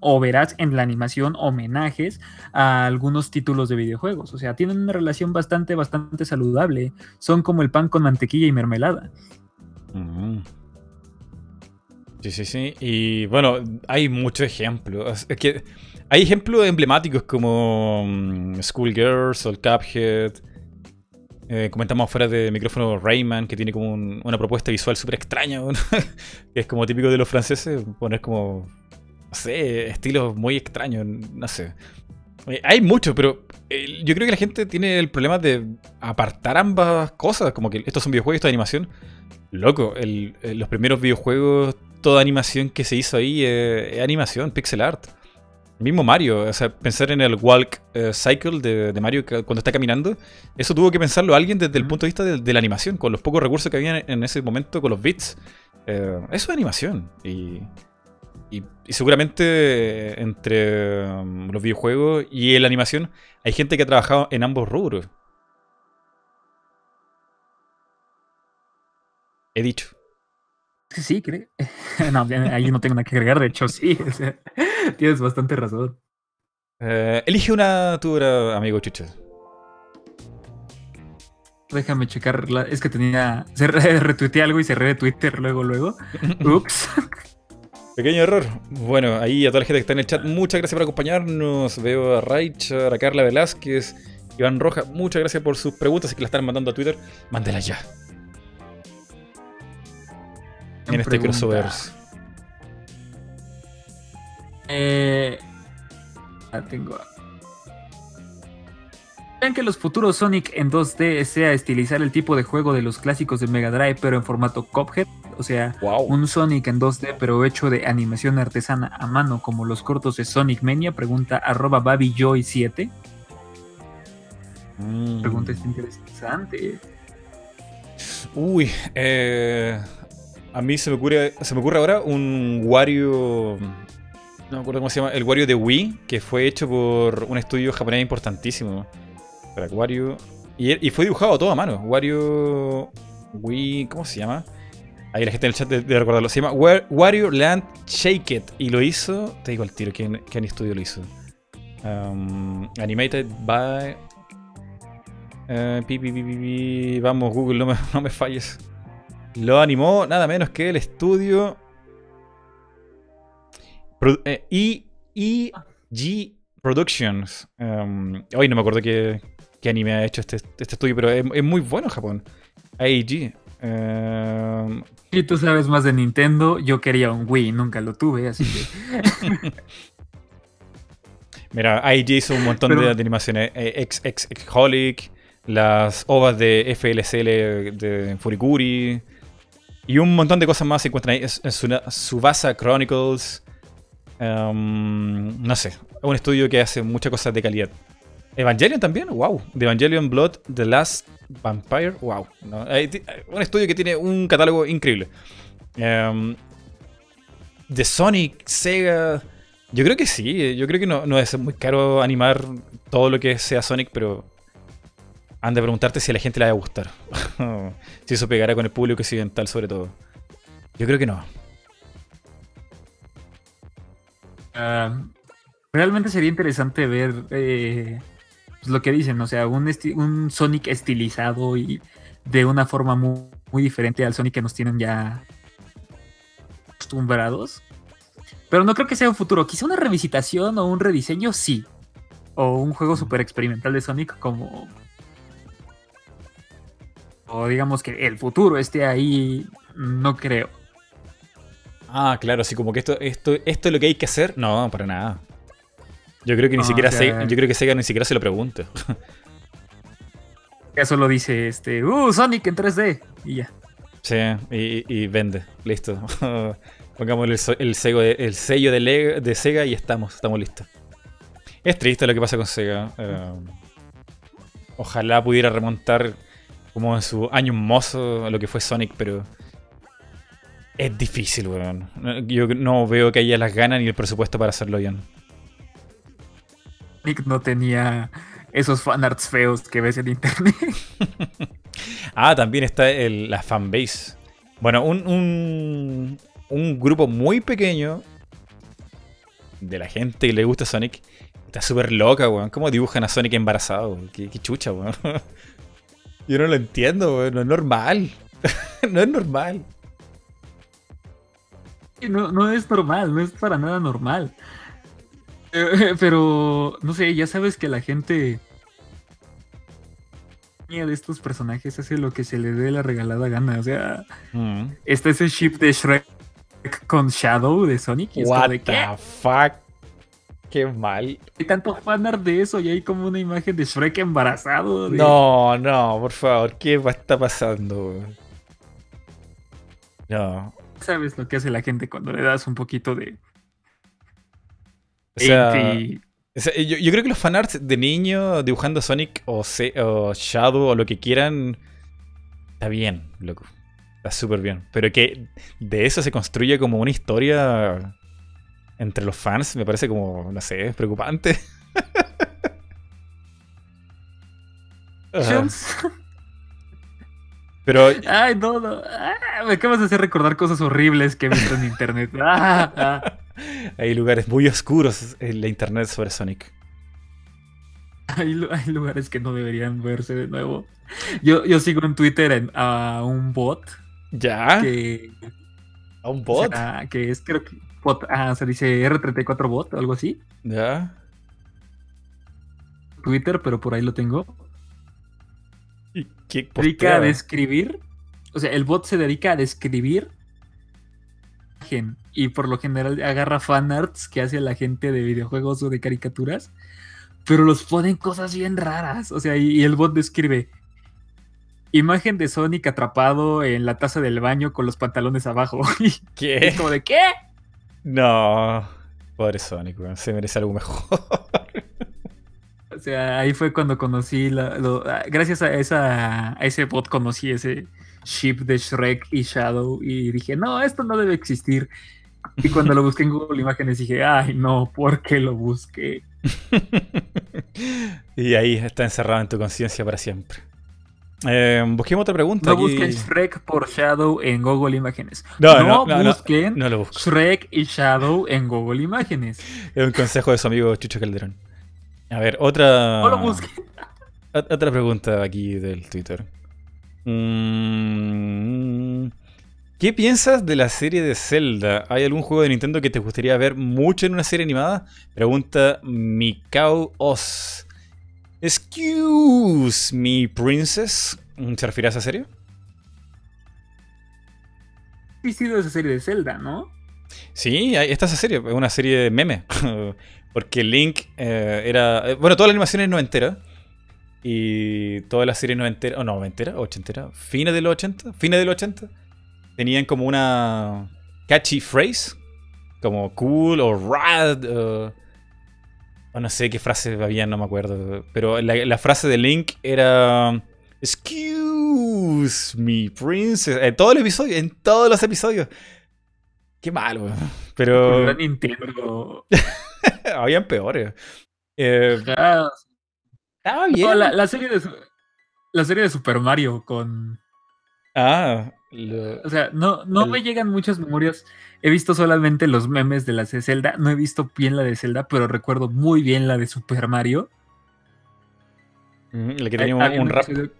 o verás en la animación homenajes a algunos títulos de videojuegos. O sea, tienen una relación bastante, bastante saludable. Son como el pan con mantequilla y mermelada. Sí, sí, sí. Y bueno, hay muchos ejemplos. Es que hay ejemplos emblemáticos como mm, Schoolgirls o el Cuphead. Eh, comentamos fuera de micrófono Rayman, que tiene como una propuesta visual súper extraña, que es como típico de los franceses, poner como no sé, estilos muy extraños, no sé. Eh, hay mucho, pero eh, yo creo que la gente tiene el problema de apartar ambas cosas, como que estos son videojuegos esto es animación. Loco, eh, los primeros videojuegos, toda animación que se hizo ahí es animación, pixel art. El mismo Mario, o sea, pensar en el walk cycle de, Mario cuando está caminando, eso tuvo que pensarlo alguien desde el punto de vista de, la animación, con los pocos recursos que había en ese momento, con los bits. eso es animación. Y y, seguramente entre um, los videojuegos y la animación hay gente que ha trabajado en ambos rubros. He dicho. Sí, creo. no, ahí no tengo nada que agregar, de hecho sí. tienes bastante razón. Eh, elige una tu amigo Chucho. Déjame checar. La, es que tenía. Se retuiteé algo y cerré de Twitter luego, luego. Ups. Pequeño error. Bueno, ahí a toda la gente que está en el chat, muchas gracias por acompañarnos. Veo a Raicha, a Carla Velázquez, Iván Roja, muchas gracias por sus preguntas y que la están mandando a Twitter. Mándelas ya. En, este crossover. Eh, la tengo. ¿Creen que los futuros Sonic en 2D sea estilizar el tipo de juego de los clásicos de Mega Drive pero en formato Cuphead? O sea, un Sonic en 2D pero hecho de animación artesana a mano como los cortos de Sonic Mania, pregunta arroba BabyJoy7. Mm. Pregunta es interesante. Uy, eh, a mí se me, ocurre, se me ocurre ahora un Wario no me acuerdo cómo se llama, el Wario de Wii, que fue hecho por un estudio japonés importantísimo. Wario. Y, fue dibujado todo a mano. Wario. Wii. ¿Cómo se llama? Ahí la gente en el chat debe recordarlo. Se llama Wario Land Shake It. Y lo hizo. Te digo al tiro, ¿quién, qué estudio lo hizo? Um, animated by. Uh, vamos, Google, no me falles. Lo animó nada menos que el estudio. Eh, EG Productions. Um, hoy no me acuerdo qué, qué anime ha hecho este, este estudio, pero es, muy bueno Japón. AEG. Eh... Y tú sabes más de Nintendo, yo quería un Wii, nunca lo tuve, así que... Mira, AEG hizo un montón de animaciones. Ex, ex, Holic, las ovas de FLCL de Furikuri. Y un montón de cosas más se encuentran ahí. Es, Subasa Chronicles. Em, no sé, un estudio que hace muchas cosas de calidad. Evangelion también, wow. The Evangelion Blood, The Last Vampire, wow. Un estudio que tiene un catálogo increíble. Um, de Sonic, Sega. Yo creo que sí, yo creo que no, no es muy caro animar todo lo que sea Sonic, pero han de preguntarte si a la gente le va a gustar. si eso pegará con el público occidental sobre todo. Yo creo que no. Ah, realmente sería interesante ver eh, pues, lo que dicen, o sea, un, un Sonic estilizado y de una forma muy, muy diferente al Sonic que nos tienen ya acostumbrados. Pero no creo que sea un futuro. Quizá una revisitación o un rediseño, sí. O un juego súper experimental de Sonic como... O digamos que el futuro esté ahí, no creo. Ah, claro, así como que esto, esto, esto es lo que hay que hacer. No, para nada. Yo creo que ni siquiera Sega, yo creo que Sega ni siquiera se lo pregunte. Ya solo dice este, uh, Sonic en 3D y ya. Sí, y, vende, listo. Pongamos el, el, sello, de, el sello de, Sega y estamos, estamos listos. Es triste lo que pasa con Sega. Eh, ojalá pudiera remontar como en su año mozo lo que fue Sonic, pero es difícil, weón. Yo no veo que haya las ganas ni el presupuesto para hacerlo bien no tenía esos fanarts feos que ves en internet. ah, también está el, la fanbase. Bueno, un, un, grupo muy pequeño de la gente que le gusta Sonic está súper loca, weón. ¿Cómo dibujan a Sonic embarazado? Qué, chucha, weón. Yo no lo entiendo, weón. No es normal. no es normal. No, no es normal, no es para nada normal. Eh, pero, no sé, ya sabes que la gente de estos personajes hace lo que se le dé la regalada gana. O sea, mm. está ese ship de Shrek con Shadow de Sonic. Y What the fuck? Qué mal. Hay tanto fanart de eso y hay como una imagen de Shrek embarazado. No, no, por favor, ¿qué está pasando? No. ¿Sabes lo que hace la gente cuando le das un poquito de o sea, yo, creo que los fanarts de niño dibujando Sonic o, Shadow o lo que quieran, está bien, loco. Está súper bien. Pero que de eso se construye como una historia entre los fans, me parece como, no sé, preocupante. Pero. Ay, no, no. Ah, me acabas de hacer recordar cosas horribles que he visto en internet. Ah, ah. Hay lugares muy oscuros en la internet sobre Sonic. hay, lugares que no deberían verse de nuevo. Yo, yo sigo en Twitter a un bot. ¿Ya? Que, ¿A un bot? que es, creo que. Bot, ah, se dice R34 bot, algo así. ¿Ya? Twitter, pero por ahí lo tengo. ¿Y qué dedica a describir. O sea, el bot se dedica a describir y por lo general agarra fanarts que hace la gente de videojuegos o de caricaturas, pero los ponen cosas bien raras. O sea, y, el bot describe imagen de Sonic atrapado en la taza del baño con los pantalones abajo. ¿Qué? Es como de ¿qué? No, pobre Sonic, se merece algo mejor. O sea, ahí fue cuando conocí la, gracias a esa a ese bot conocí ese ship de Shrek y Shadow y dije, no, esto no debe existir. Y cuando lo busqué en Google Imágenes dije, ay, no, ¿por qué lo busqué? y ahí está encerrado en tu conciencia para siempre. Eh, busquemos otra pregunta. No busquen Shrek por Shadow en Google Imágenes. No, no, busquen Shrek y Shadow en Google Imágenes. Es un consejo de su amigo Chucho Calderón. A ver, otra. No lo busquen. Otra pregunta aquí del Twitter. Mm, ¿Qué piensas de la serie de Zelda? ¿Hay algún juego de Nintendo que te gustaría ver mucho en una serie animada? Pregunta Mikau Oz. Excuse me, princess. ¿Se refiere a esa serie? Sí, sido esa serie de Zelda, ¿no? Sí, esta es esa serie, es una serie de meme. Porque Link eh, era. Eh, bueno, toda la animación es noventera. Y toda la serie noventera, o no, noventera, ochentera, fines de los 80, fines de los 80, tenían como una catchy phrase, como cool o rad, o, no sé qué frase había, no me acuerdo. Pero la, frase de Link era. Excuse me, princess. En todo el episodio, en todos los episodios. Qué malo, pero. Nintendo. Habían peores. Eh, la, serie de, la serie de Super Mario con. Ah. O sea, no, no me llegan muchas memorias. He visto solamente los memes de la de Zelda. No he visto bien la de Zelda, pero recuerdo muy bien la de Super Mario. La que tenía un, rap. El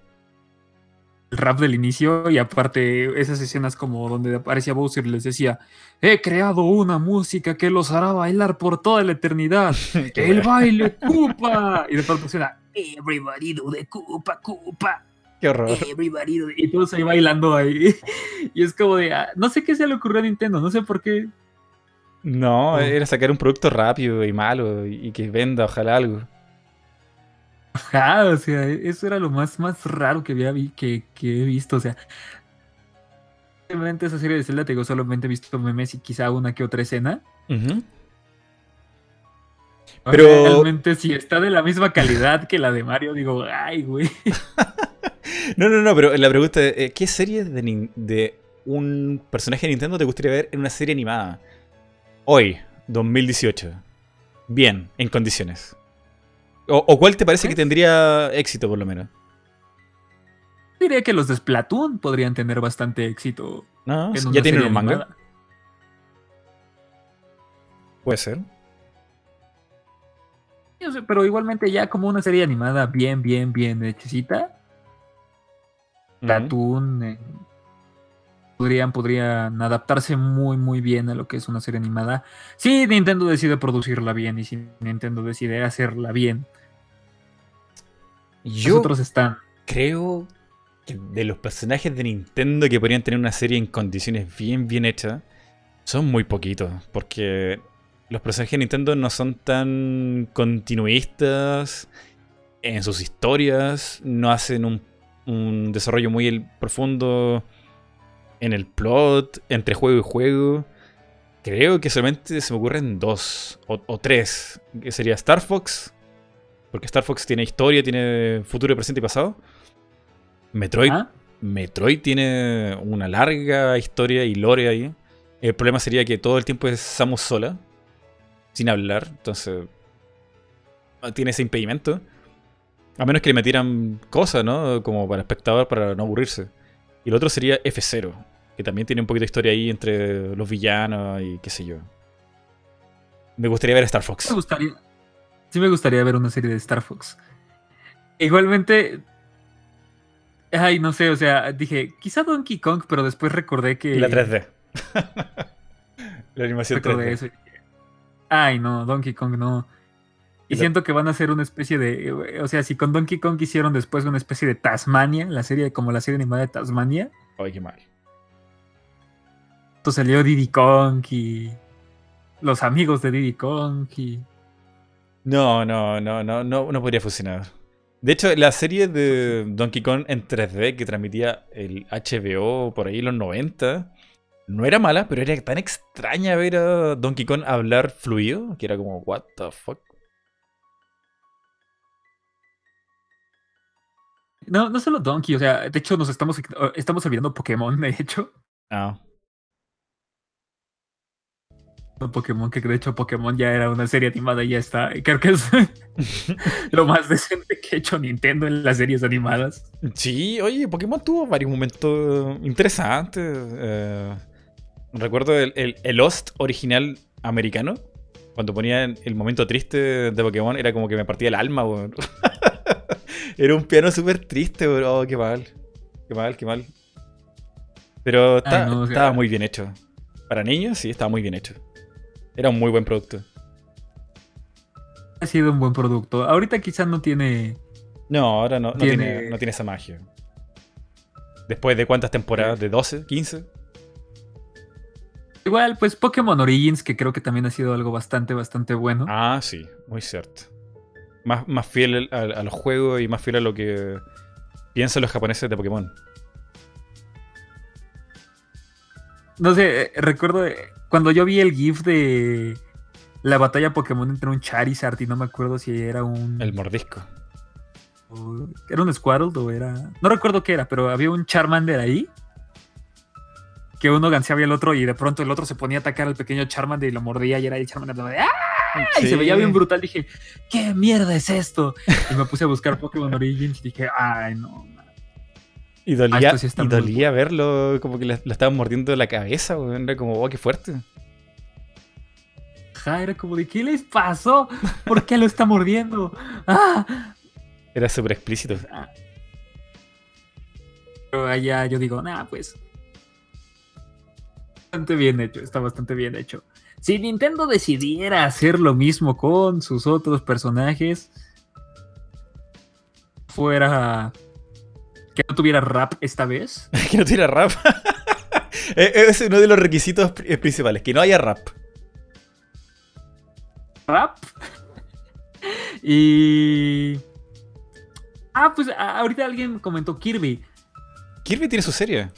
rap del inicio y aparte esas escenas como donde aparecía Bowser y les decía, he creado una música que los hará bailar por toda la eternidad. el baile Koopa. Y de pronto suena, Everybody do de Koopa, Koopa. Qué horror. Everybody do Y todos ahí bailando ahí. Y es como de, ah, no sé qué se le ocurrió a Nintendo, no sé por qué. No, oh. era sacar un producto rápido y malo y que venda, ojalá algo. Ajá, o sea, eso era lo más, más raro que había que, que he visto, o sea. Simplemente esa serie de Zelda, te digo, solamente he visto memes y quizá una que otra escena. Pero realmente si está de la misma calidad que la de Mario, digo, ay, güey. no, no, no, pero la pregunta es, eh, ¿qué serie de, de, un personaje de Nintendo te gustaría ver en una serie animada? Hoy, 2018. Bien, en condiciones. ¿O, cuál te parece que tendría éxito, por lo menos? Diría que los de Splatoon podrían tener bastante éxito. No, ya tienen un manga. Puede ser pero igualmente ya como una serie animada bien, bien, bien hechicita. Platoon eh, podrían, podrían adaptarse muy, muy bien a lo que es una serie animada. Si Nintendo decide producirla bien y si Nintendo decide hacerla bien. Yo otros están. Creo que de los personajes de Nintendo que podrían tener una serie en condiciones bien, bien hechas, son muy poquitos. Porque los personajes de Nintendo no son tan continuistas en sus historias, no hacen un, desarrollo muy profundo en el plot, entre juego y juego. Creo que solamente se me ocurren dos o, tres, que sería Star Fox, porque Star Fox tiene historia, tiene futuro, presente y pasado. Metroid, ah. Metroid tiene una larga historia y lore ahí. El problema sería que todo el tiempo es Samus sola sin hablar, entonces tiene ese impedimento. A menos que le metieran cosas, ¿no? Como para espectador, para no aburrirse. Y el otro sería F0, que también tiene un poquito de historia ahí entre los villanos y qué sé yo. Me gustaría ver Star Fox. Me gustaría, sí me gustaría ver una serie de Star Fox. Igualmente. Ay, no sé, o sea, dije, quizá Donkey Kong, pero después recordé que. La 3D. la animación 3D. Ay, no, Donkey Kong no. Y siento que van a ser una especie de. O sea, si con Donkey Kong hicieron después una especie de Tasmania, la serie, como la serie animada de Tasmania. Ay, qué mal. Entonces salió Diddy Kong y. Los amigos de Diddy Kong y. No, no, no, no, no, no podría funcionar. De hecho, la serie de Donkey Kong en 3D que transmitía el HBO por ahí en los 90 no era mala, pero era tan extraña ver a Donkey Kong hablar fluido que era como, what the fuck. No, no solo Donkey, o sea, de hecho nos estamos, estamos olvidando Pokémon, de hecho. Ah. Pokémon, que de hecho Pokémon ya era una serie animada y ya está. Creo que es lo más decente que ha hecho Nintendo en las series animadas. Sí, oye, Pokémon tuvo varios momentos interesantes. Eh, recuerdo el, el, Lost original americano. Cuando ponía el momento triste de Pokémon, era como que me partía el alma, Era un piano súper triste, bro. Oh, qué mal. Qué mal, qué mal. Pero estaba muy bien hecho. Para niños, sí, estaba muy bien hecho. Era un muy buen producto. Ha sido un buen producto. Ahorita quizás no tiene. No, ahora no tiene, no tiene, esa magia. Después de cuántas temporadas? ¿De 12? ¿15? Igual, pues Pokémon Origins, que creo que también ha sido algo bastante, bastante bueno. Ah, sí, muy cierto más, fiel al, juego y más fiel a lo que piensan los japoneses de Pokémon. No sé, eh, recuerdo eh, cuando yo vi el GIF de la batalla Pokémon entre un Charizard y no me acuerdo si era un. El mordisco. ¿Era un Squirtle o era.? No recuerdo qué era, pero había un Charmander ahí. Que uno ganseaba al otro y de pronto el otro se ponía a atacar al pequeño Charmander y lo mordía y era el Charmander de ¡Ah! Y se veía bien brutal. Dije, ¿qué mierda es esto? Y me puse a buscar Pokémon Origins y dije, ay, no. Y dolía, ah, y dolía verlo, como que le, estaban mordiendo la cabeza, Era como, oh, qué fuerte. Ja, era como de, ¿qué les pasó? ¿Por qué lo está mordiendo? ¡Ah! Era súper explícito. Ah. Pero allá yo digo, nah, pues. Bastante bien hecho, está bastante bien hecho. Si Nintendo decidiera hacer lo mismo con sus otros personajes, fuera que no tuviera rap esta vez. que no tuviera rap. E-, es uno de los requisitos principales, que no haya rap. Rap. y... Ah, pues ahorita alguien comentó Kirby. Kirby tiene su serie.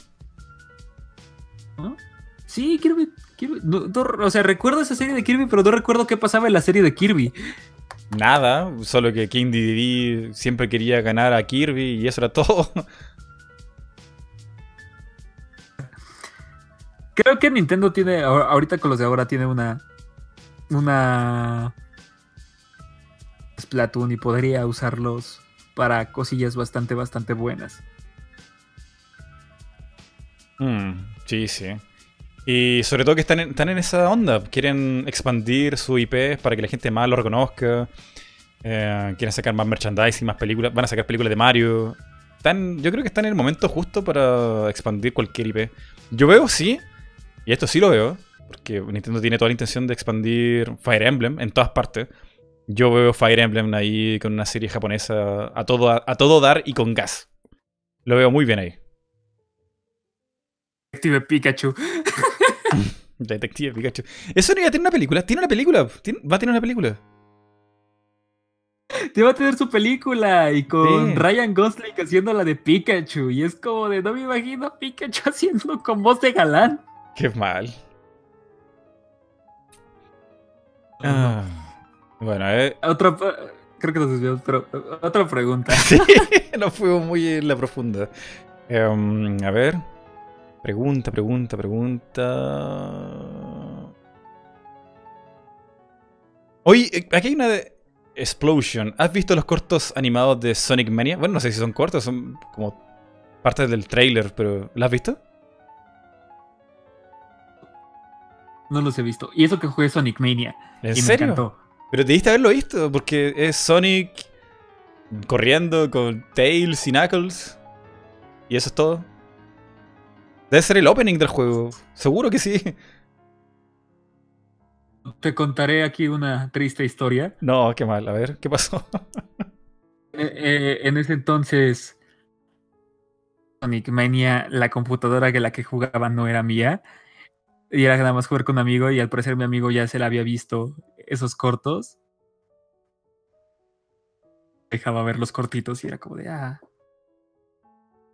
¿No? Sí, Kirby o sea, recuerdo esa serie de Kirby, pero no recuerdo qué pasaba en la serie de Kirby. Nada, solo que King Dedede siempre quería ganar a Kirby y eso era todo. Creo que Nintendo tiene, ahorita con los de ahora, tiene una. Una. Splatoon y podría usarlos para cosillas bastante, bastante buenas. Mm, sí, sí. Y sobre todo que están en, están en esa onda. Quieren expandir su IP para que la gente más lo reconozca. Eh, quieren sacar más merchandising, más películas. Van a sacar películas de Mario. Están, yo creo que están en el momento justo para expandir cualquier IP. Yo veo, sí, y esto sí lo veo, porque Nintendo tiene toda la intención de expandir Fire Emblem en todas partes. Yo veo Fire Emblem ahí con una serie japonesa a todo, a todo dar y con gas. Lo veo muy bien ahí. Detective Pikachu. Detective Pikachu. Eso no iba a tener una película. Tiene una película. Va a tener una película. Te va a tener su película y con Ryan Gosling haciendo la de Pikachu. Y es como de no me imagino a Pikachu haciendo con voz de galán. Qué mal. Ah, bueno, eh. Otra, creo que nos desviamos, pero otra pregunta. Sí, no fue muy en la profunda. Em, a ver. Pregunta, pregunta, pregunta. Oye, eh, aquí hay una de Explosion. ¿Has visto los cortos animados de Sonic Mania? Bueno, no sé si son cortos, son como parte del trailer, pero ¿la has visto? No los he visto. Y eso que jugué Sonic Mania. ¿En serio? Pero debiste haberlo visto, porque es Sonic corriendo con Tails y Knuckles. Y eso es todo. Debe ser el opening del juego. Seguro que sí. Te contaré aquí una triste historia. No, qué mal. A ver, ¿qué pasó? Eh, eh, en ese entonces, Sonic Mania, la computadora que la que jugaba no era mía. Y era nada más jugar con un amigo. Y al parecer, mi amigo ya se la había visto esos cortos. Dejaba ver los cortitos y era como de ah.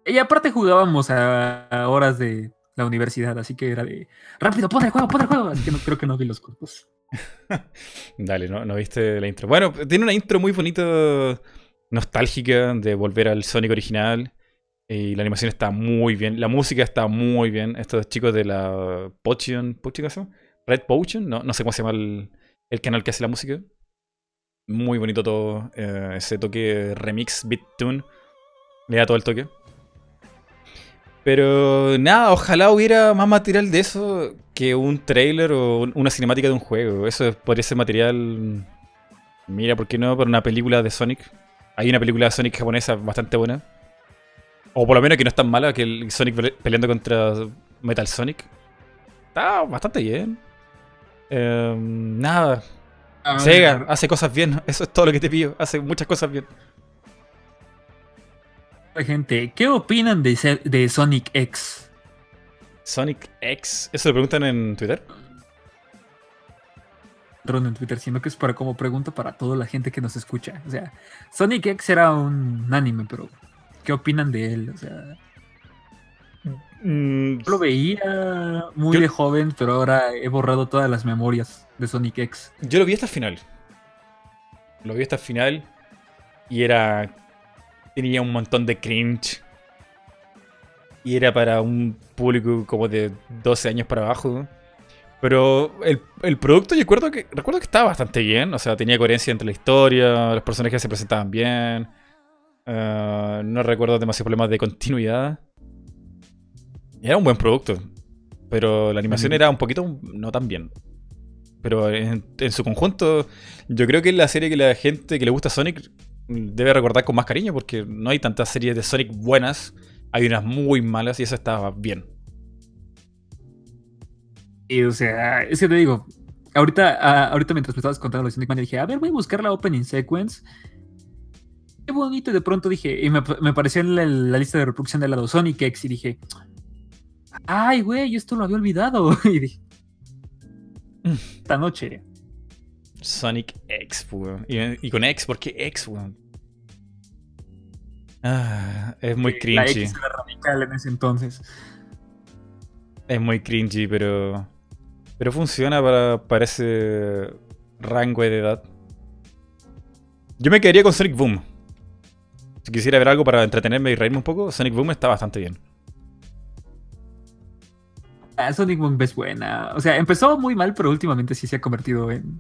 Y aparte jugábamos a, a horas de la universidad, así que era de rápido, pon el juego, pon el juego. Así que no, creo que no vi los cortos. Dale, no, viste la intro. Bueno, tiene una intro muy bonita, nostálgica, de volver al Sonic original. Y la animación está muy bien. La música está muy bien. Estos chicos de la Potion. ¿Potion Red Potion? No, no sé cómo se llama el, el canal que hace la música. Muy bonito todo. eh, ese toque remix, beat tune. Le da todo el toque. Pero nada, ojalá hubiera más material de eso que un trailer o un- una cinemática de un juego. Eso podría ser material. Mira, ¿por qué no? Para una película de Sonic. Hay una película de Sonic japonesa bastante buena. O por lo menos que no es tan mala que el Sonic pele- peleando contra Metal Sonic. Está bastante bien. Em, nada, Sega hace cosas bien. Eso es todo lo que te pido. Hace muchas cosas bien. Gente, ¿qué opinan de, Sonic X? Sonic X. ¿Eso lo preguntan en Twitter? En Twitter, sino que es para como pregunta para toda la gente que nos escucha. O sea, Sonic X era un anime, pero ¿qué opinan de él? O sea, Mm, lo veía muy Yo- de joven, pero ahora he borrado todas las memorias de Sonic X. yo lo vi hasta el final. Lo vi hasta el final. Y era. Tenía un montón de cringe. Y era para un público como de 12 años para abajo. Pero el, el producto yo recuerdo que, recuerdo que estaba bastante bien. O sea, tenía coherencia entre la historia, los personajes se presentaban bien. eh, no recuerdo demasiados problemas de continuidad. Era un buen producto. Pero la animación Mm. era un poquito no tan bien. Pero en, en su conjunto, yo creo que es la serie que la gente que le gusta Sonic debe recordar con más cariño, porque no hay tantas series de Sonic buenas. Hay unas muy malas y esa estaba bien. Y o sea, es que te digo, ahorita, ah, ahorita mientras me estabas contando lo de Sonic Mania, dije, a ver, voy a buscar la opening sequence. Qué bonito, y de pronto dije, y me, me apareció en la, la lista de reproducción del lado Sonic X, y dije, ay, güey, esto lo había olvidado. y dije, esta noche. Sonic X, weón. Y, y con X, ¿por qué X, weón? Ah, es muy La cringy. X era radical en ese entonces. Es muy cringy, pero. Pero funciona para, para ese rango de edad. Yo me quedaría con Sonic Boom. Si quisiera ver algo para entretenerme y reírme un poco, Sonic Boom está bastante bien. Ah, Sonic Boom es buena. O sea, empezó muy mal, pero últimamente sí se ha convertido en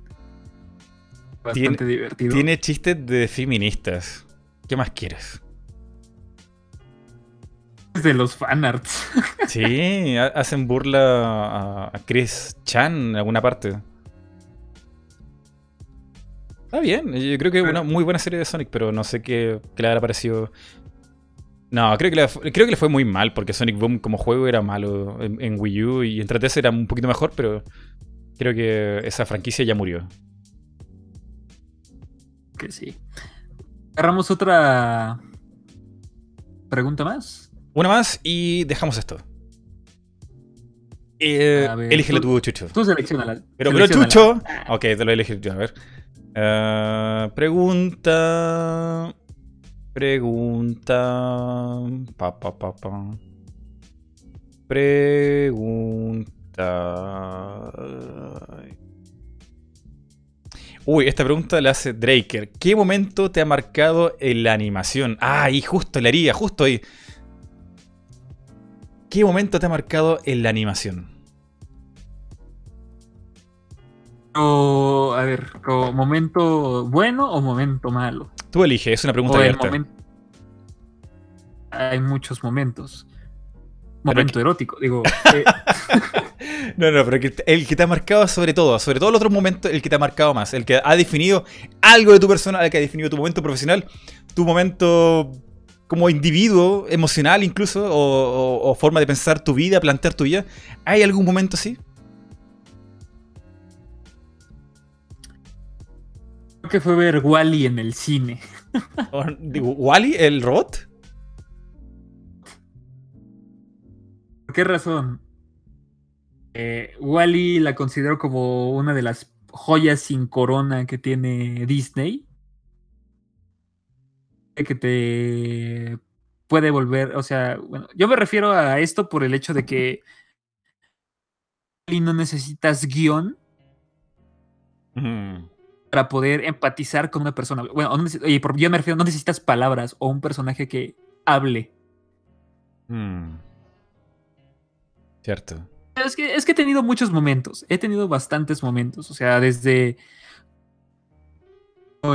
bastante divertido. Tiene chistes de feministas. ¿Qué más quieres? de los fanarts. Sí, ha- hacen burla a, a Chris Chan en alguna parte. Está bien, yo creo que es una muy buena serie de Sonic, pero no sé qué, qué le habrá parecido. No, creo que, le, creo que le fue muy mal, porque Sonic Boom como juego era malo en, en Wii U y en 3DS era un poquito mejor, pero creo que esa franquicia ya murió. Que sí. Agarramos otra pregunta más. Una más y dejamos esto. Eh, ver, elígele tú- tú, Chucho. Tú seleccionala. Pero, pero. Chucho. Ok, te lo elegir yo, a ver. Eh, pregunta. Pregunta. Pa, pa, pa, pa. Pregunta. Uy, esta pregunta la hace Draker. ¿Qué momento te ha marcado en la animación? Ah, y justo le haría, justo ahí. ¿Qué momento te ha marcado en la animación? O, a ver, momento bueno o momento malo. Tú eliges, es una pregunta abierta. momento. Hay muchos momentos. Momento erótico, digo. eh, No, no, pero el que te ha marcado sobre todo, sobre todo los otros momentos, el que te ha marcado más, el que ha definido algo de tu persona, el que ha definido tu momento profesional, tu momento como individuo, emocional incluso, o, forma de pensar tu vida, plantear tu vida? ¿Hay algún momento así? Creo que fue ver Wally en el cine. ¿Wally, el robot? Qué razón? Eh, Wally la considero como una de las joyas sin corona que tiene Disney. Que te puede volver, o sea, bueno, yo me refiero a esto por el hecho de que no necesitas guion para poder empatizar con una persona. Bueno, yo me refiero, no necesitas palabras o un personaje que hable. Mm. Cierto. Es que, es que he tenido muchos momentos, he tenido bastantes momentos, o sea, desde...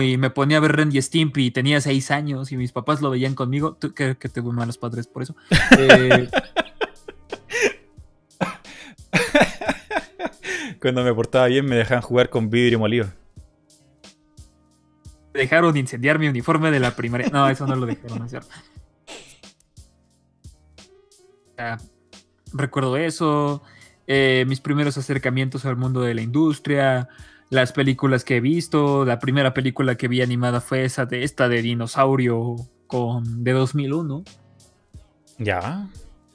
Y me ponía a ver Randy Stimpy y tenía seis años y mis papás lo veían conmigo. Creo que tengo malos padres por eso. Eh, Cuando me portaba bien me dejaban jugar con vidrio molido. Dejaron incendiar mi uniforme de la primaria. No, eso no lo dejaron, ¿no es cierto? Recuerdo eso, eh, mis primeros acercamientos al mundo de la industria, las películas que he visto, la primera película que vi animada fue esa de esta de dinosaurio con de 2001. Ya.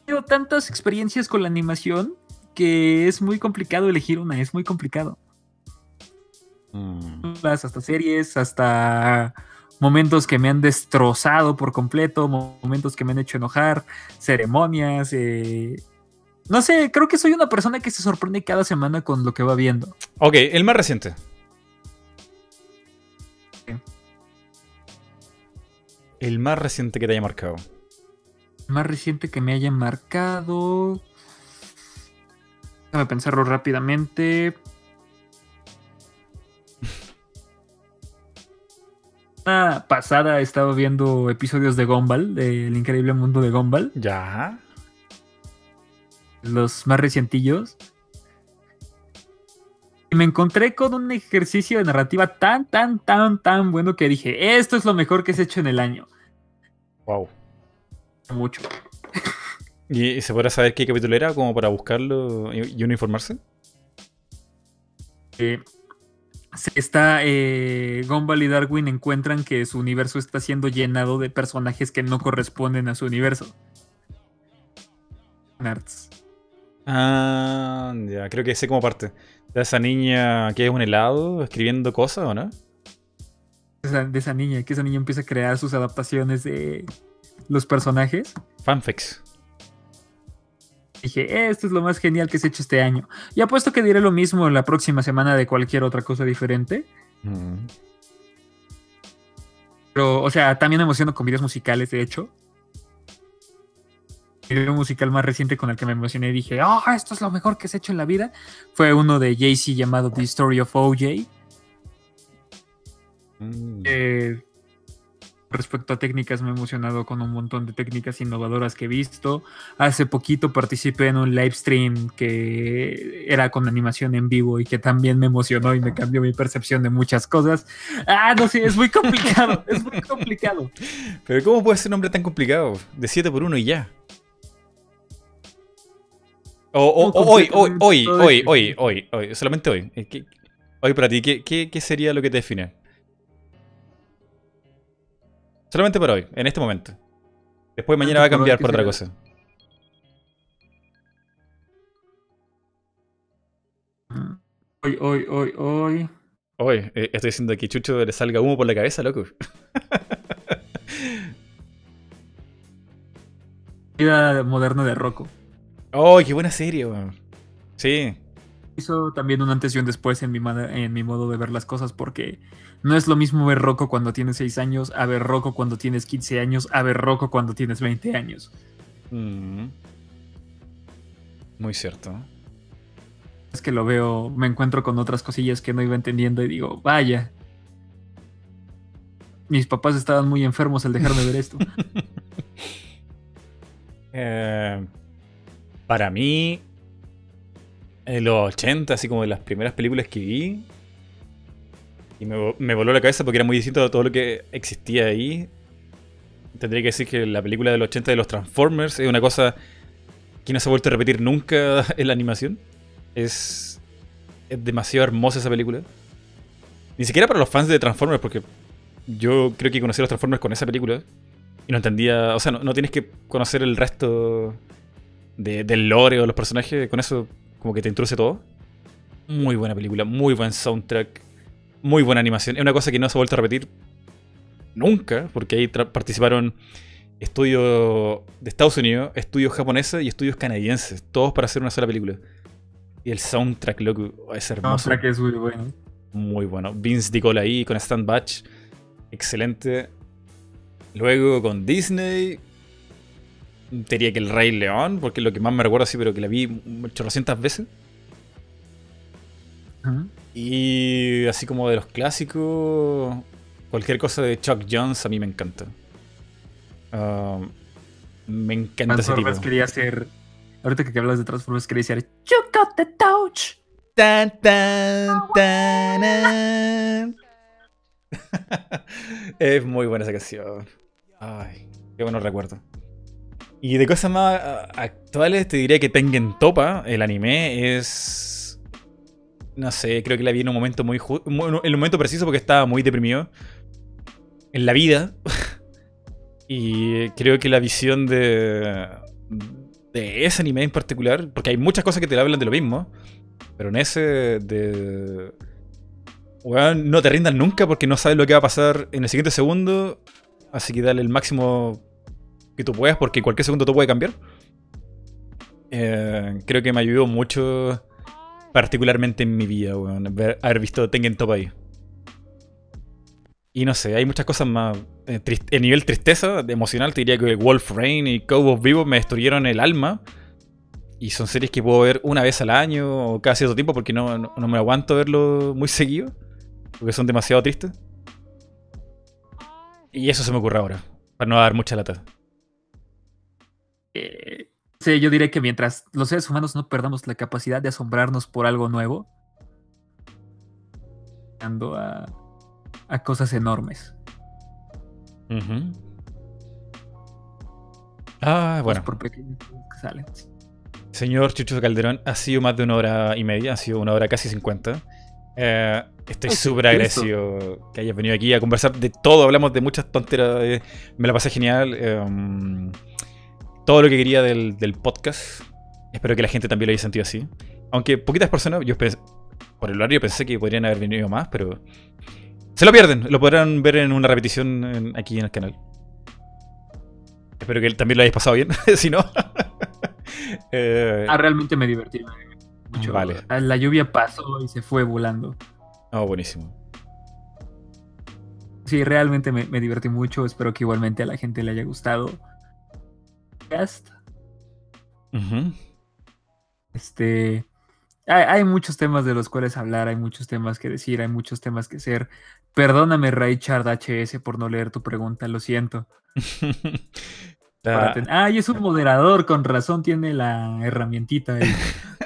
Tengo tantas experiencias con la animación que es muy complicado elegir una, es muy complicado. Mm. Hasta series, hasta momentos que me han destrozado por completo, momentos que me han hecho enojar, ceremonias, eh, no sé, creo que soy una persona que se sorprende cada semana con lo que va viendo. Ok, el más reciente. El más reciente que te haya marcado. El más reciente que me haya marcado. Déjame pensarlo rápidamente. Una pasada estaba viendo episodios de Gumball, del increíble mundo de Gumball. Ya los más recientillos. Y me encontré con un ejercicio de narrativa tan, tan, tan, tan bueno que dije, esto es lo mejor que se ha hecho en el año. Wow. Mucho. ¿Y se podrá saber qué capítulo era como para buscarlo y uno informarse? Eh, está eh, Gumball y Darwin encuentran que su universo está siendo llenado de personajes que no corresponden a su universo. Nerds. Ah, ya, creo que sé cómo parte. De esa niña que es un helado escribiendo cosas, ¿o no? De esa, niña, que esa niña empieza a crear sus adaptaciones de los personajes. Fanfics. Dije, esto es lo más genial que se ha hecho este año. Y apuesto que diré lo mismo la próxima semana de cualquier otra cosa diferente. Mm. Pero, o sea, también emociono con videos musicales, de hecho video musical más reciente con el que me emocioné y dije, oh, esto es lo mejor que se ha hecho en la vida, fue uno de Jay-Z llamado The Story of OJ. Mm. Eh, respecto a técnicas, me he emocionado con un montón de técnicas innovadoras que he visto. Hace poquito participé en un live stream que era con animación en vivo y que también me emocionó y me cambió mi percepción de muchas cosas. Ah, no sé, es muy complicado, es muy complicado. Pero ¿cómo puede ser un nombre tan complicado? De 7 por 1 y ya. O, hoy, hoy, hoy, hoy, hoy, hoy, hoy, solamente hoy. Hoy para ti, ¿qué, sería lo que te define? Solamente para hoy, en este momento. Después mañana va a cambiar por otra cosa. Hoy, hoy, hoy, hoy. Hoy, eh, estoy diciendo que Chucho le salga humo por la cabeza, loco. Vida moderna de Rocco. ¡Oh, qué buena serie, weón! Sí. Hizo también un antes y un después en mi, en mi modo de ver las cosas porque no es lo mismo ver Rocco cuando tienes 6 años, a ver Rocco cuando tienes 15 años, a ver Rocco cuando tienes 20 años. Mm. Muy cierto. Es que lo veo, me encuentro con otras cosillas que no iba entendiendo y digo, vaya. Mis papás estaban muy enfermos al dejarme ver esto. eh, para mí, en los 80, así como de las primeras películas que vi, y me, voló la cabeza porque era muy distinto a todo lo que existía ahí, tendría que decir que la película del 80 de los Transformers es una cosa que no se ha vuelto a repetir nunca en la animación. Es, es demasiado hermosa esa película. Ni siquiera para los fans de Transformers, porque yo creo que conocí a los Transformers con esa película y no entendía. O sea, no, tienes que conocer el resto del lore o los personajes, con eso como que te introduce todo. Muy buena película, muy buen soundtrack, muy buena animación. Es una cosa que no se ha vuelto a repetir nunca, porque ahí participaron estudios de Estados Unidos, estudios japoneses y estudios canadienses, todos para hacer una sola película. Y el soundtrack, loco, es hermoso. El soundtrack es muy bueno. Muy bueno. Vince DiCola ahí con Stan Batch, excelente. Luego con Disney, diría que el Rey León, porque es lo que más me recuerdo así, pero que la vi 800 veces. Y así como de los clásicos, cualquier cosa de Chuck Jones a mí me encanta. Ah, me encanta ese tipo. quería hacer. Ahorita que hablas de Transformers, quería decir You got the touch. Tan, tan, tan, es muy buena esa canción. Ay, qué bueno recuerdo. Y de cosas más ah, actuales, te diría que Tengen Topa, el anime, es. No sé, creo que la vi en un momento muy. En un momento preciso porque estaba muy deprimido. En la vida. y creo que la visión de. de ese anime en particular. Porque hay muchas cosas que te hablan de lo mismo. Pero en ese. de. no te rindas nunca porque no sabes lo que va a pasar en el siguiente segundo. Así que dale el máximo que tú puedas, porque cualquier segundo todo puede cambiar. Eh, creo que me ayudó mucho, particularmente en mi vida, haber visto Tengen Top ahí. Y no sé, hay muchas cosas más. Eh, nivel tristeza, emocional, te diría que Wolf Rain y of Vivo me destruyeron el alma. Y son series que puedo ver una vez al año o cada cierto tiempo porque no, no me aguanto verlo muy seguido. Porque son demasiado tristes. Y eso se me ocurre ahora, para no dar mucha lata. Eh, sí, yo diré que mientras los seres humanos no perdamos la capacidad de asombrarnos por algo nuevo, ando a, a cosas enormes. Ah, bueno. Por Señor Chucho Calderón, ha sido más de una hora y media, ha sido una hora casi cincuenta. Eh, estoy súper agradecido que hayas venido aquí a conversar de todo. Hablamos de muchas tonteras. Eh, me la pasé genial. Em, todo lo que quería del, podcast. Espero que la gente también lo haya sentido así. Aunque poquitas personas, yo por el horario pensé que podrían haber venido más, pero se lo pierden. Lo podrán ver en una repetición aquí en el canal. Espero que también lo hayáis pasado bien. si no. Eh, ah, realmente me divertí. Vale. La lluvia pasó y se fue volando. Oh, buenísimo. Sí, realmente me, divertí mucho. Espero que igualmente a la gente le haya gustado. Este. Hay, muchos temas de los cuales hablar, hay muchos temas que decir, hay muchos temas que hacer. Perdóname, Richard HS, por no leer tu pregunta, lo siento. Ah, y es un moderador, con razón tiene la herramientita ahí.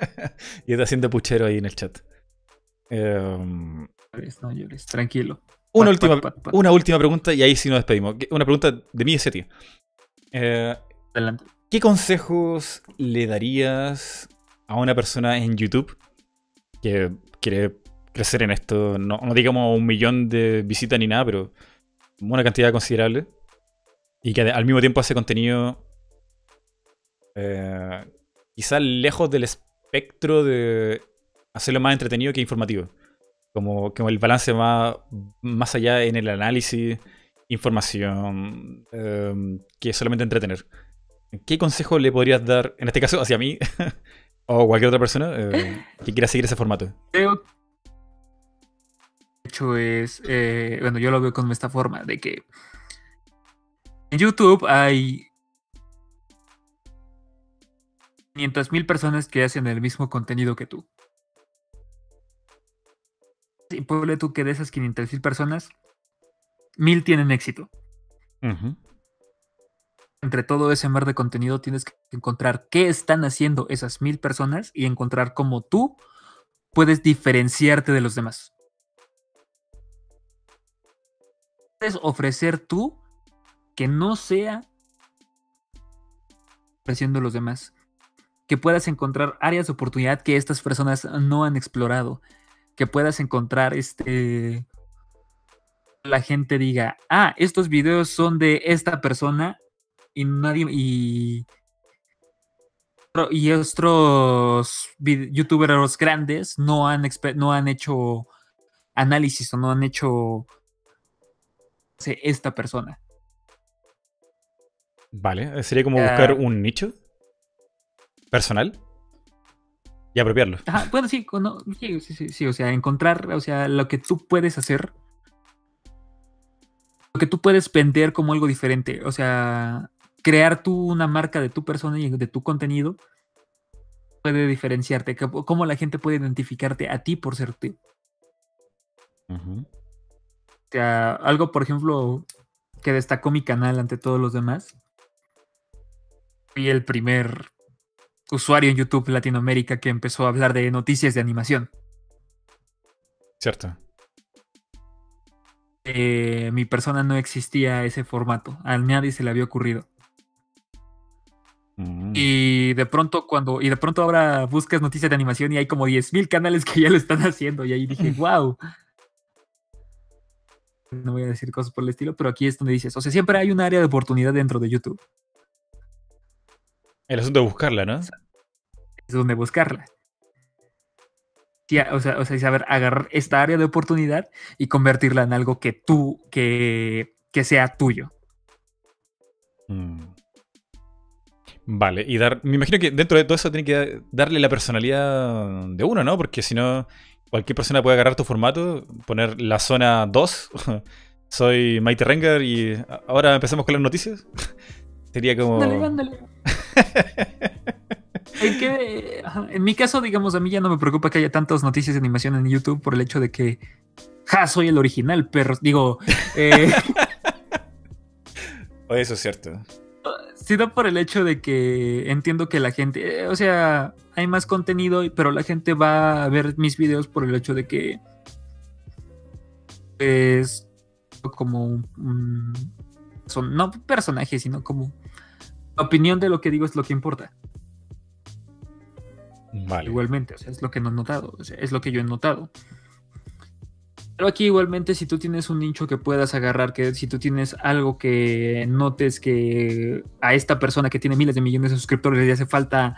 y está haciendo puchero ahí en el chat. No llores, tranquilo. Una, última, una última pregunta y ahí sí nos despedimos. Una pregunta de mí y Seti. Eh, ¿Qué consejos le darías a una persona en YouTube que quiere crecer en esto? No, no digamos un millón de visitas ni nada, pero una cantidad considerable. Y que al mismo tiempo hace contenido eh, quizás lejos del espectro de hacerlo más entretenido que informativo. Como, el balance más, más allá en el análisis, información, em, que solamente entretener. ¿Qué consejo le podrías dar, en este caso, hacia mí o cualquier otra persona eh, que quiera seguir ese formato? Creo de hecho es, eh, bueno, yo lo veo con esta forma, de que en YouTube hay 500.000 personas que hacen el mismo contenido que tú. Y ponle tú que de esas 500.000 personas, mil tienen éxito. Entre todo ese mar de contenido tienes que encontrar qué están haciendo esas mil personas y encontrar cómo tú puedes diferenciarte de los demás. Puedes ofrecer tú que no sea ofreciendo los demás. Que puedas encontrar áreas de oportunidad que estas personas no han explorado. Que puedas encontrar este. La gente diga, ah, estos videos son de esta persona y nadie. Y, y otros youtubers grandes no han, no han hecho análisis o no han hecho esta persona. Vale, sería como buscar un nicho personal y apropiarlo. bueno, sí, sí, sí, sí, o sea, encontrar, o sea, lo que tú puedes hacer, lo que tú puedes vender como algo diferente, o sea, crear tú una marca de tu persona y de tu contenido puede diferenciarte, cómo la gente puede identificarte a ti por ser tú. O sea, algo, por ejemplo, que destacó mi canal ante todos los demás fui el primer usuario en YouTube Latinoamérica que empezó a hablar de noticias de animación. Cierto. Eh, mi persona no existía ese formato. A nadie se le había ocurrido. Mm. Y de pronto cuando. Y de pronto ahora buscas noticias de animación y hay como 10.000 canales que ya lo están haciendo. Y ahí dije, wow. No voy a decir cosas por el estilo, pero aquí es donde dices. O sea, siempre hay un área de oportunidad dentro de YouTube. El asunto de buscarla, ¿no? Es donde buscarla. o, sea, o sea, saber agarrar esta área de oportunidad y convertirla en algo que tú, que, que sea tuyo. Mm. Vale, y dar. Me imagino que dentro de todo eso tiene que darle la personalidad de uno, ¿no? Porque si no, cualquier persona puede agarrar tu formato, poner la zona 2. Soy Maite Rengar y ahora empezamos con las noticias. Sería como. en mi caso, digamos, a mí ya no me preocupa que haya tantas noticias de animación en YouTube por el hecho de que. Ja, soy el original, perro. Digo. Eh, eso es cierto. Sino por el hecho de que entiendo que la gente. Eh, o sea, hay más contenido, pero la gente va a ver mis videos por el hecho de que. Es como un son, no personajes, sino como la opinión de lo que digo es lo que importa. Igualmente, o sea, es lo que no he notado, es lo que yo he notado. Pero aquí igualmente si tú tienes un nicho que puedas agarrar, que si tú tienes algo que notes que a esta persona que tiene miles de millones de suscriptores le hace falta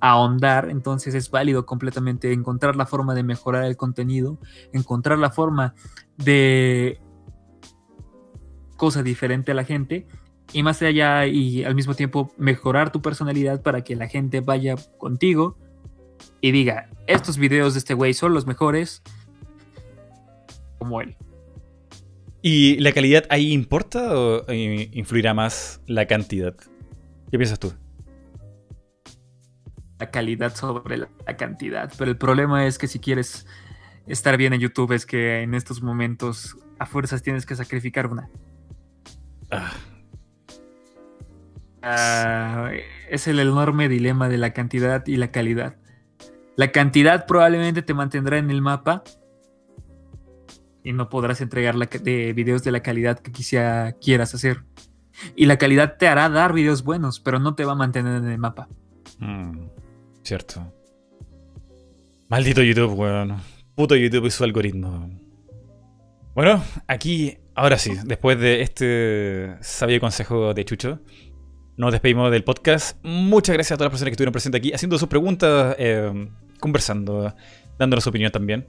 ahondar, entonces es válido completamente encontrar la forma de mejorar el contenido, encontrar la forma de cosa diferente a la gente y más allá y al mismo tiempo mejorar tu personalidad para que la gente vaya contigo y diga, estos videos de este güey son los mejores como él. ¿Y la calidad ahí importa o eh, influirá más la cantidad? ¿Qué piensas tú? La calidad sobre la cantidad, pero el problema es que si quieres estar bien en YouTube es que en estos momentos a fuerzas tienes que sacrificar una. Ah, es el enorme dilema de la cantidad y la calidad. La cantidad probablemente te mantendrá en el mapa y no podrás entregar la de videos de la calidad que quisiera, quieras hacer. Y la calidad te hará dar videos buenos, pero no te va a mantener en el mapa. Mm, cierto. Maldito YouTube, weón. Puto YouTube y su algoritmo. Bueno, aquí Ahora sí, después de este sabio consejo de Chucho, nos despedimos del podcast. Muchas gracias a todas las personas que estuvieron presentes aquí, haciendo sus preguntas, eh, conversando, dándonos su opinión también.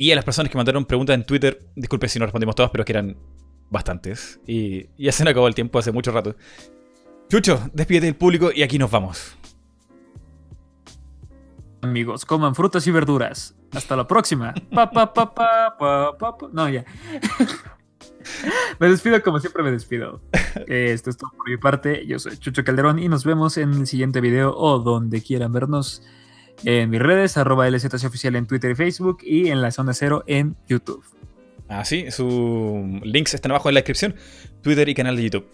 Y a las personas que mandaron preguntas en Twitter, disculpe si no respondimos todas, pero que eran bastantes. Y ya se nos acabó el tiempo hace mucho rato. Chucho, despídete del público y aquí nos vamos. Amigos, coman frutas y verduras. Hasta la próxima. no, ya. me despido como siempre me despido. Esto es todo por mi parte. Yo soy Chucho Calderón y nos vemos en el siguiente video o donde quieran vernos en mis redes, arroba LZC oficial en Twitter y Facebook y en la zona cero en YouTube. Ah, sí, sus links están abajo en la descripción, Twitter y canal de YouTube.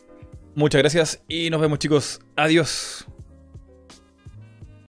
Muchas gracias y nos vemos chicos. Adiós.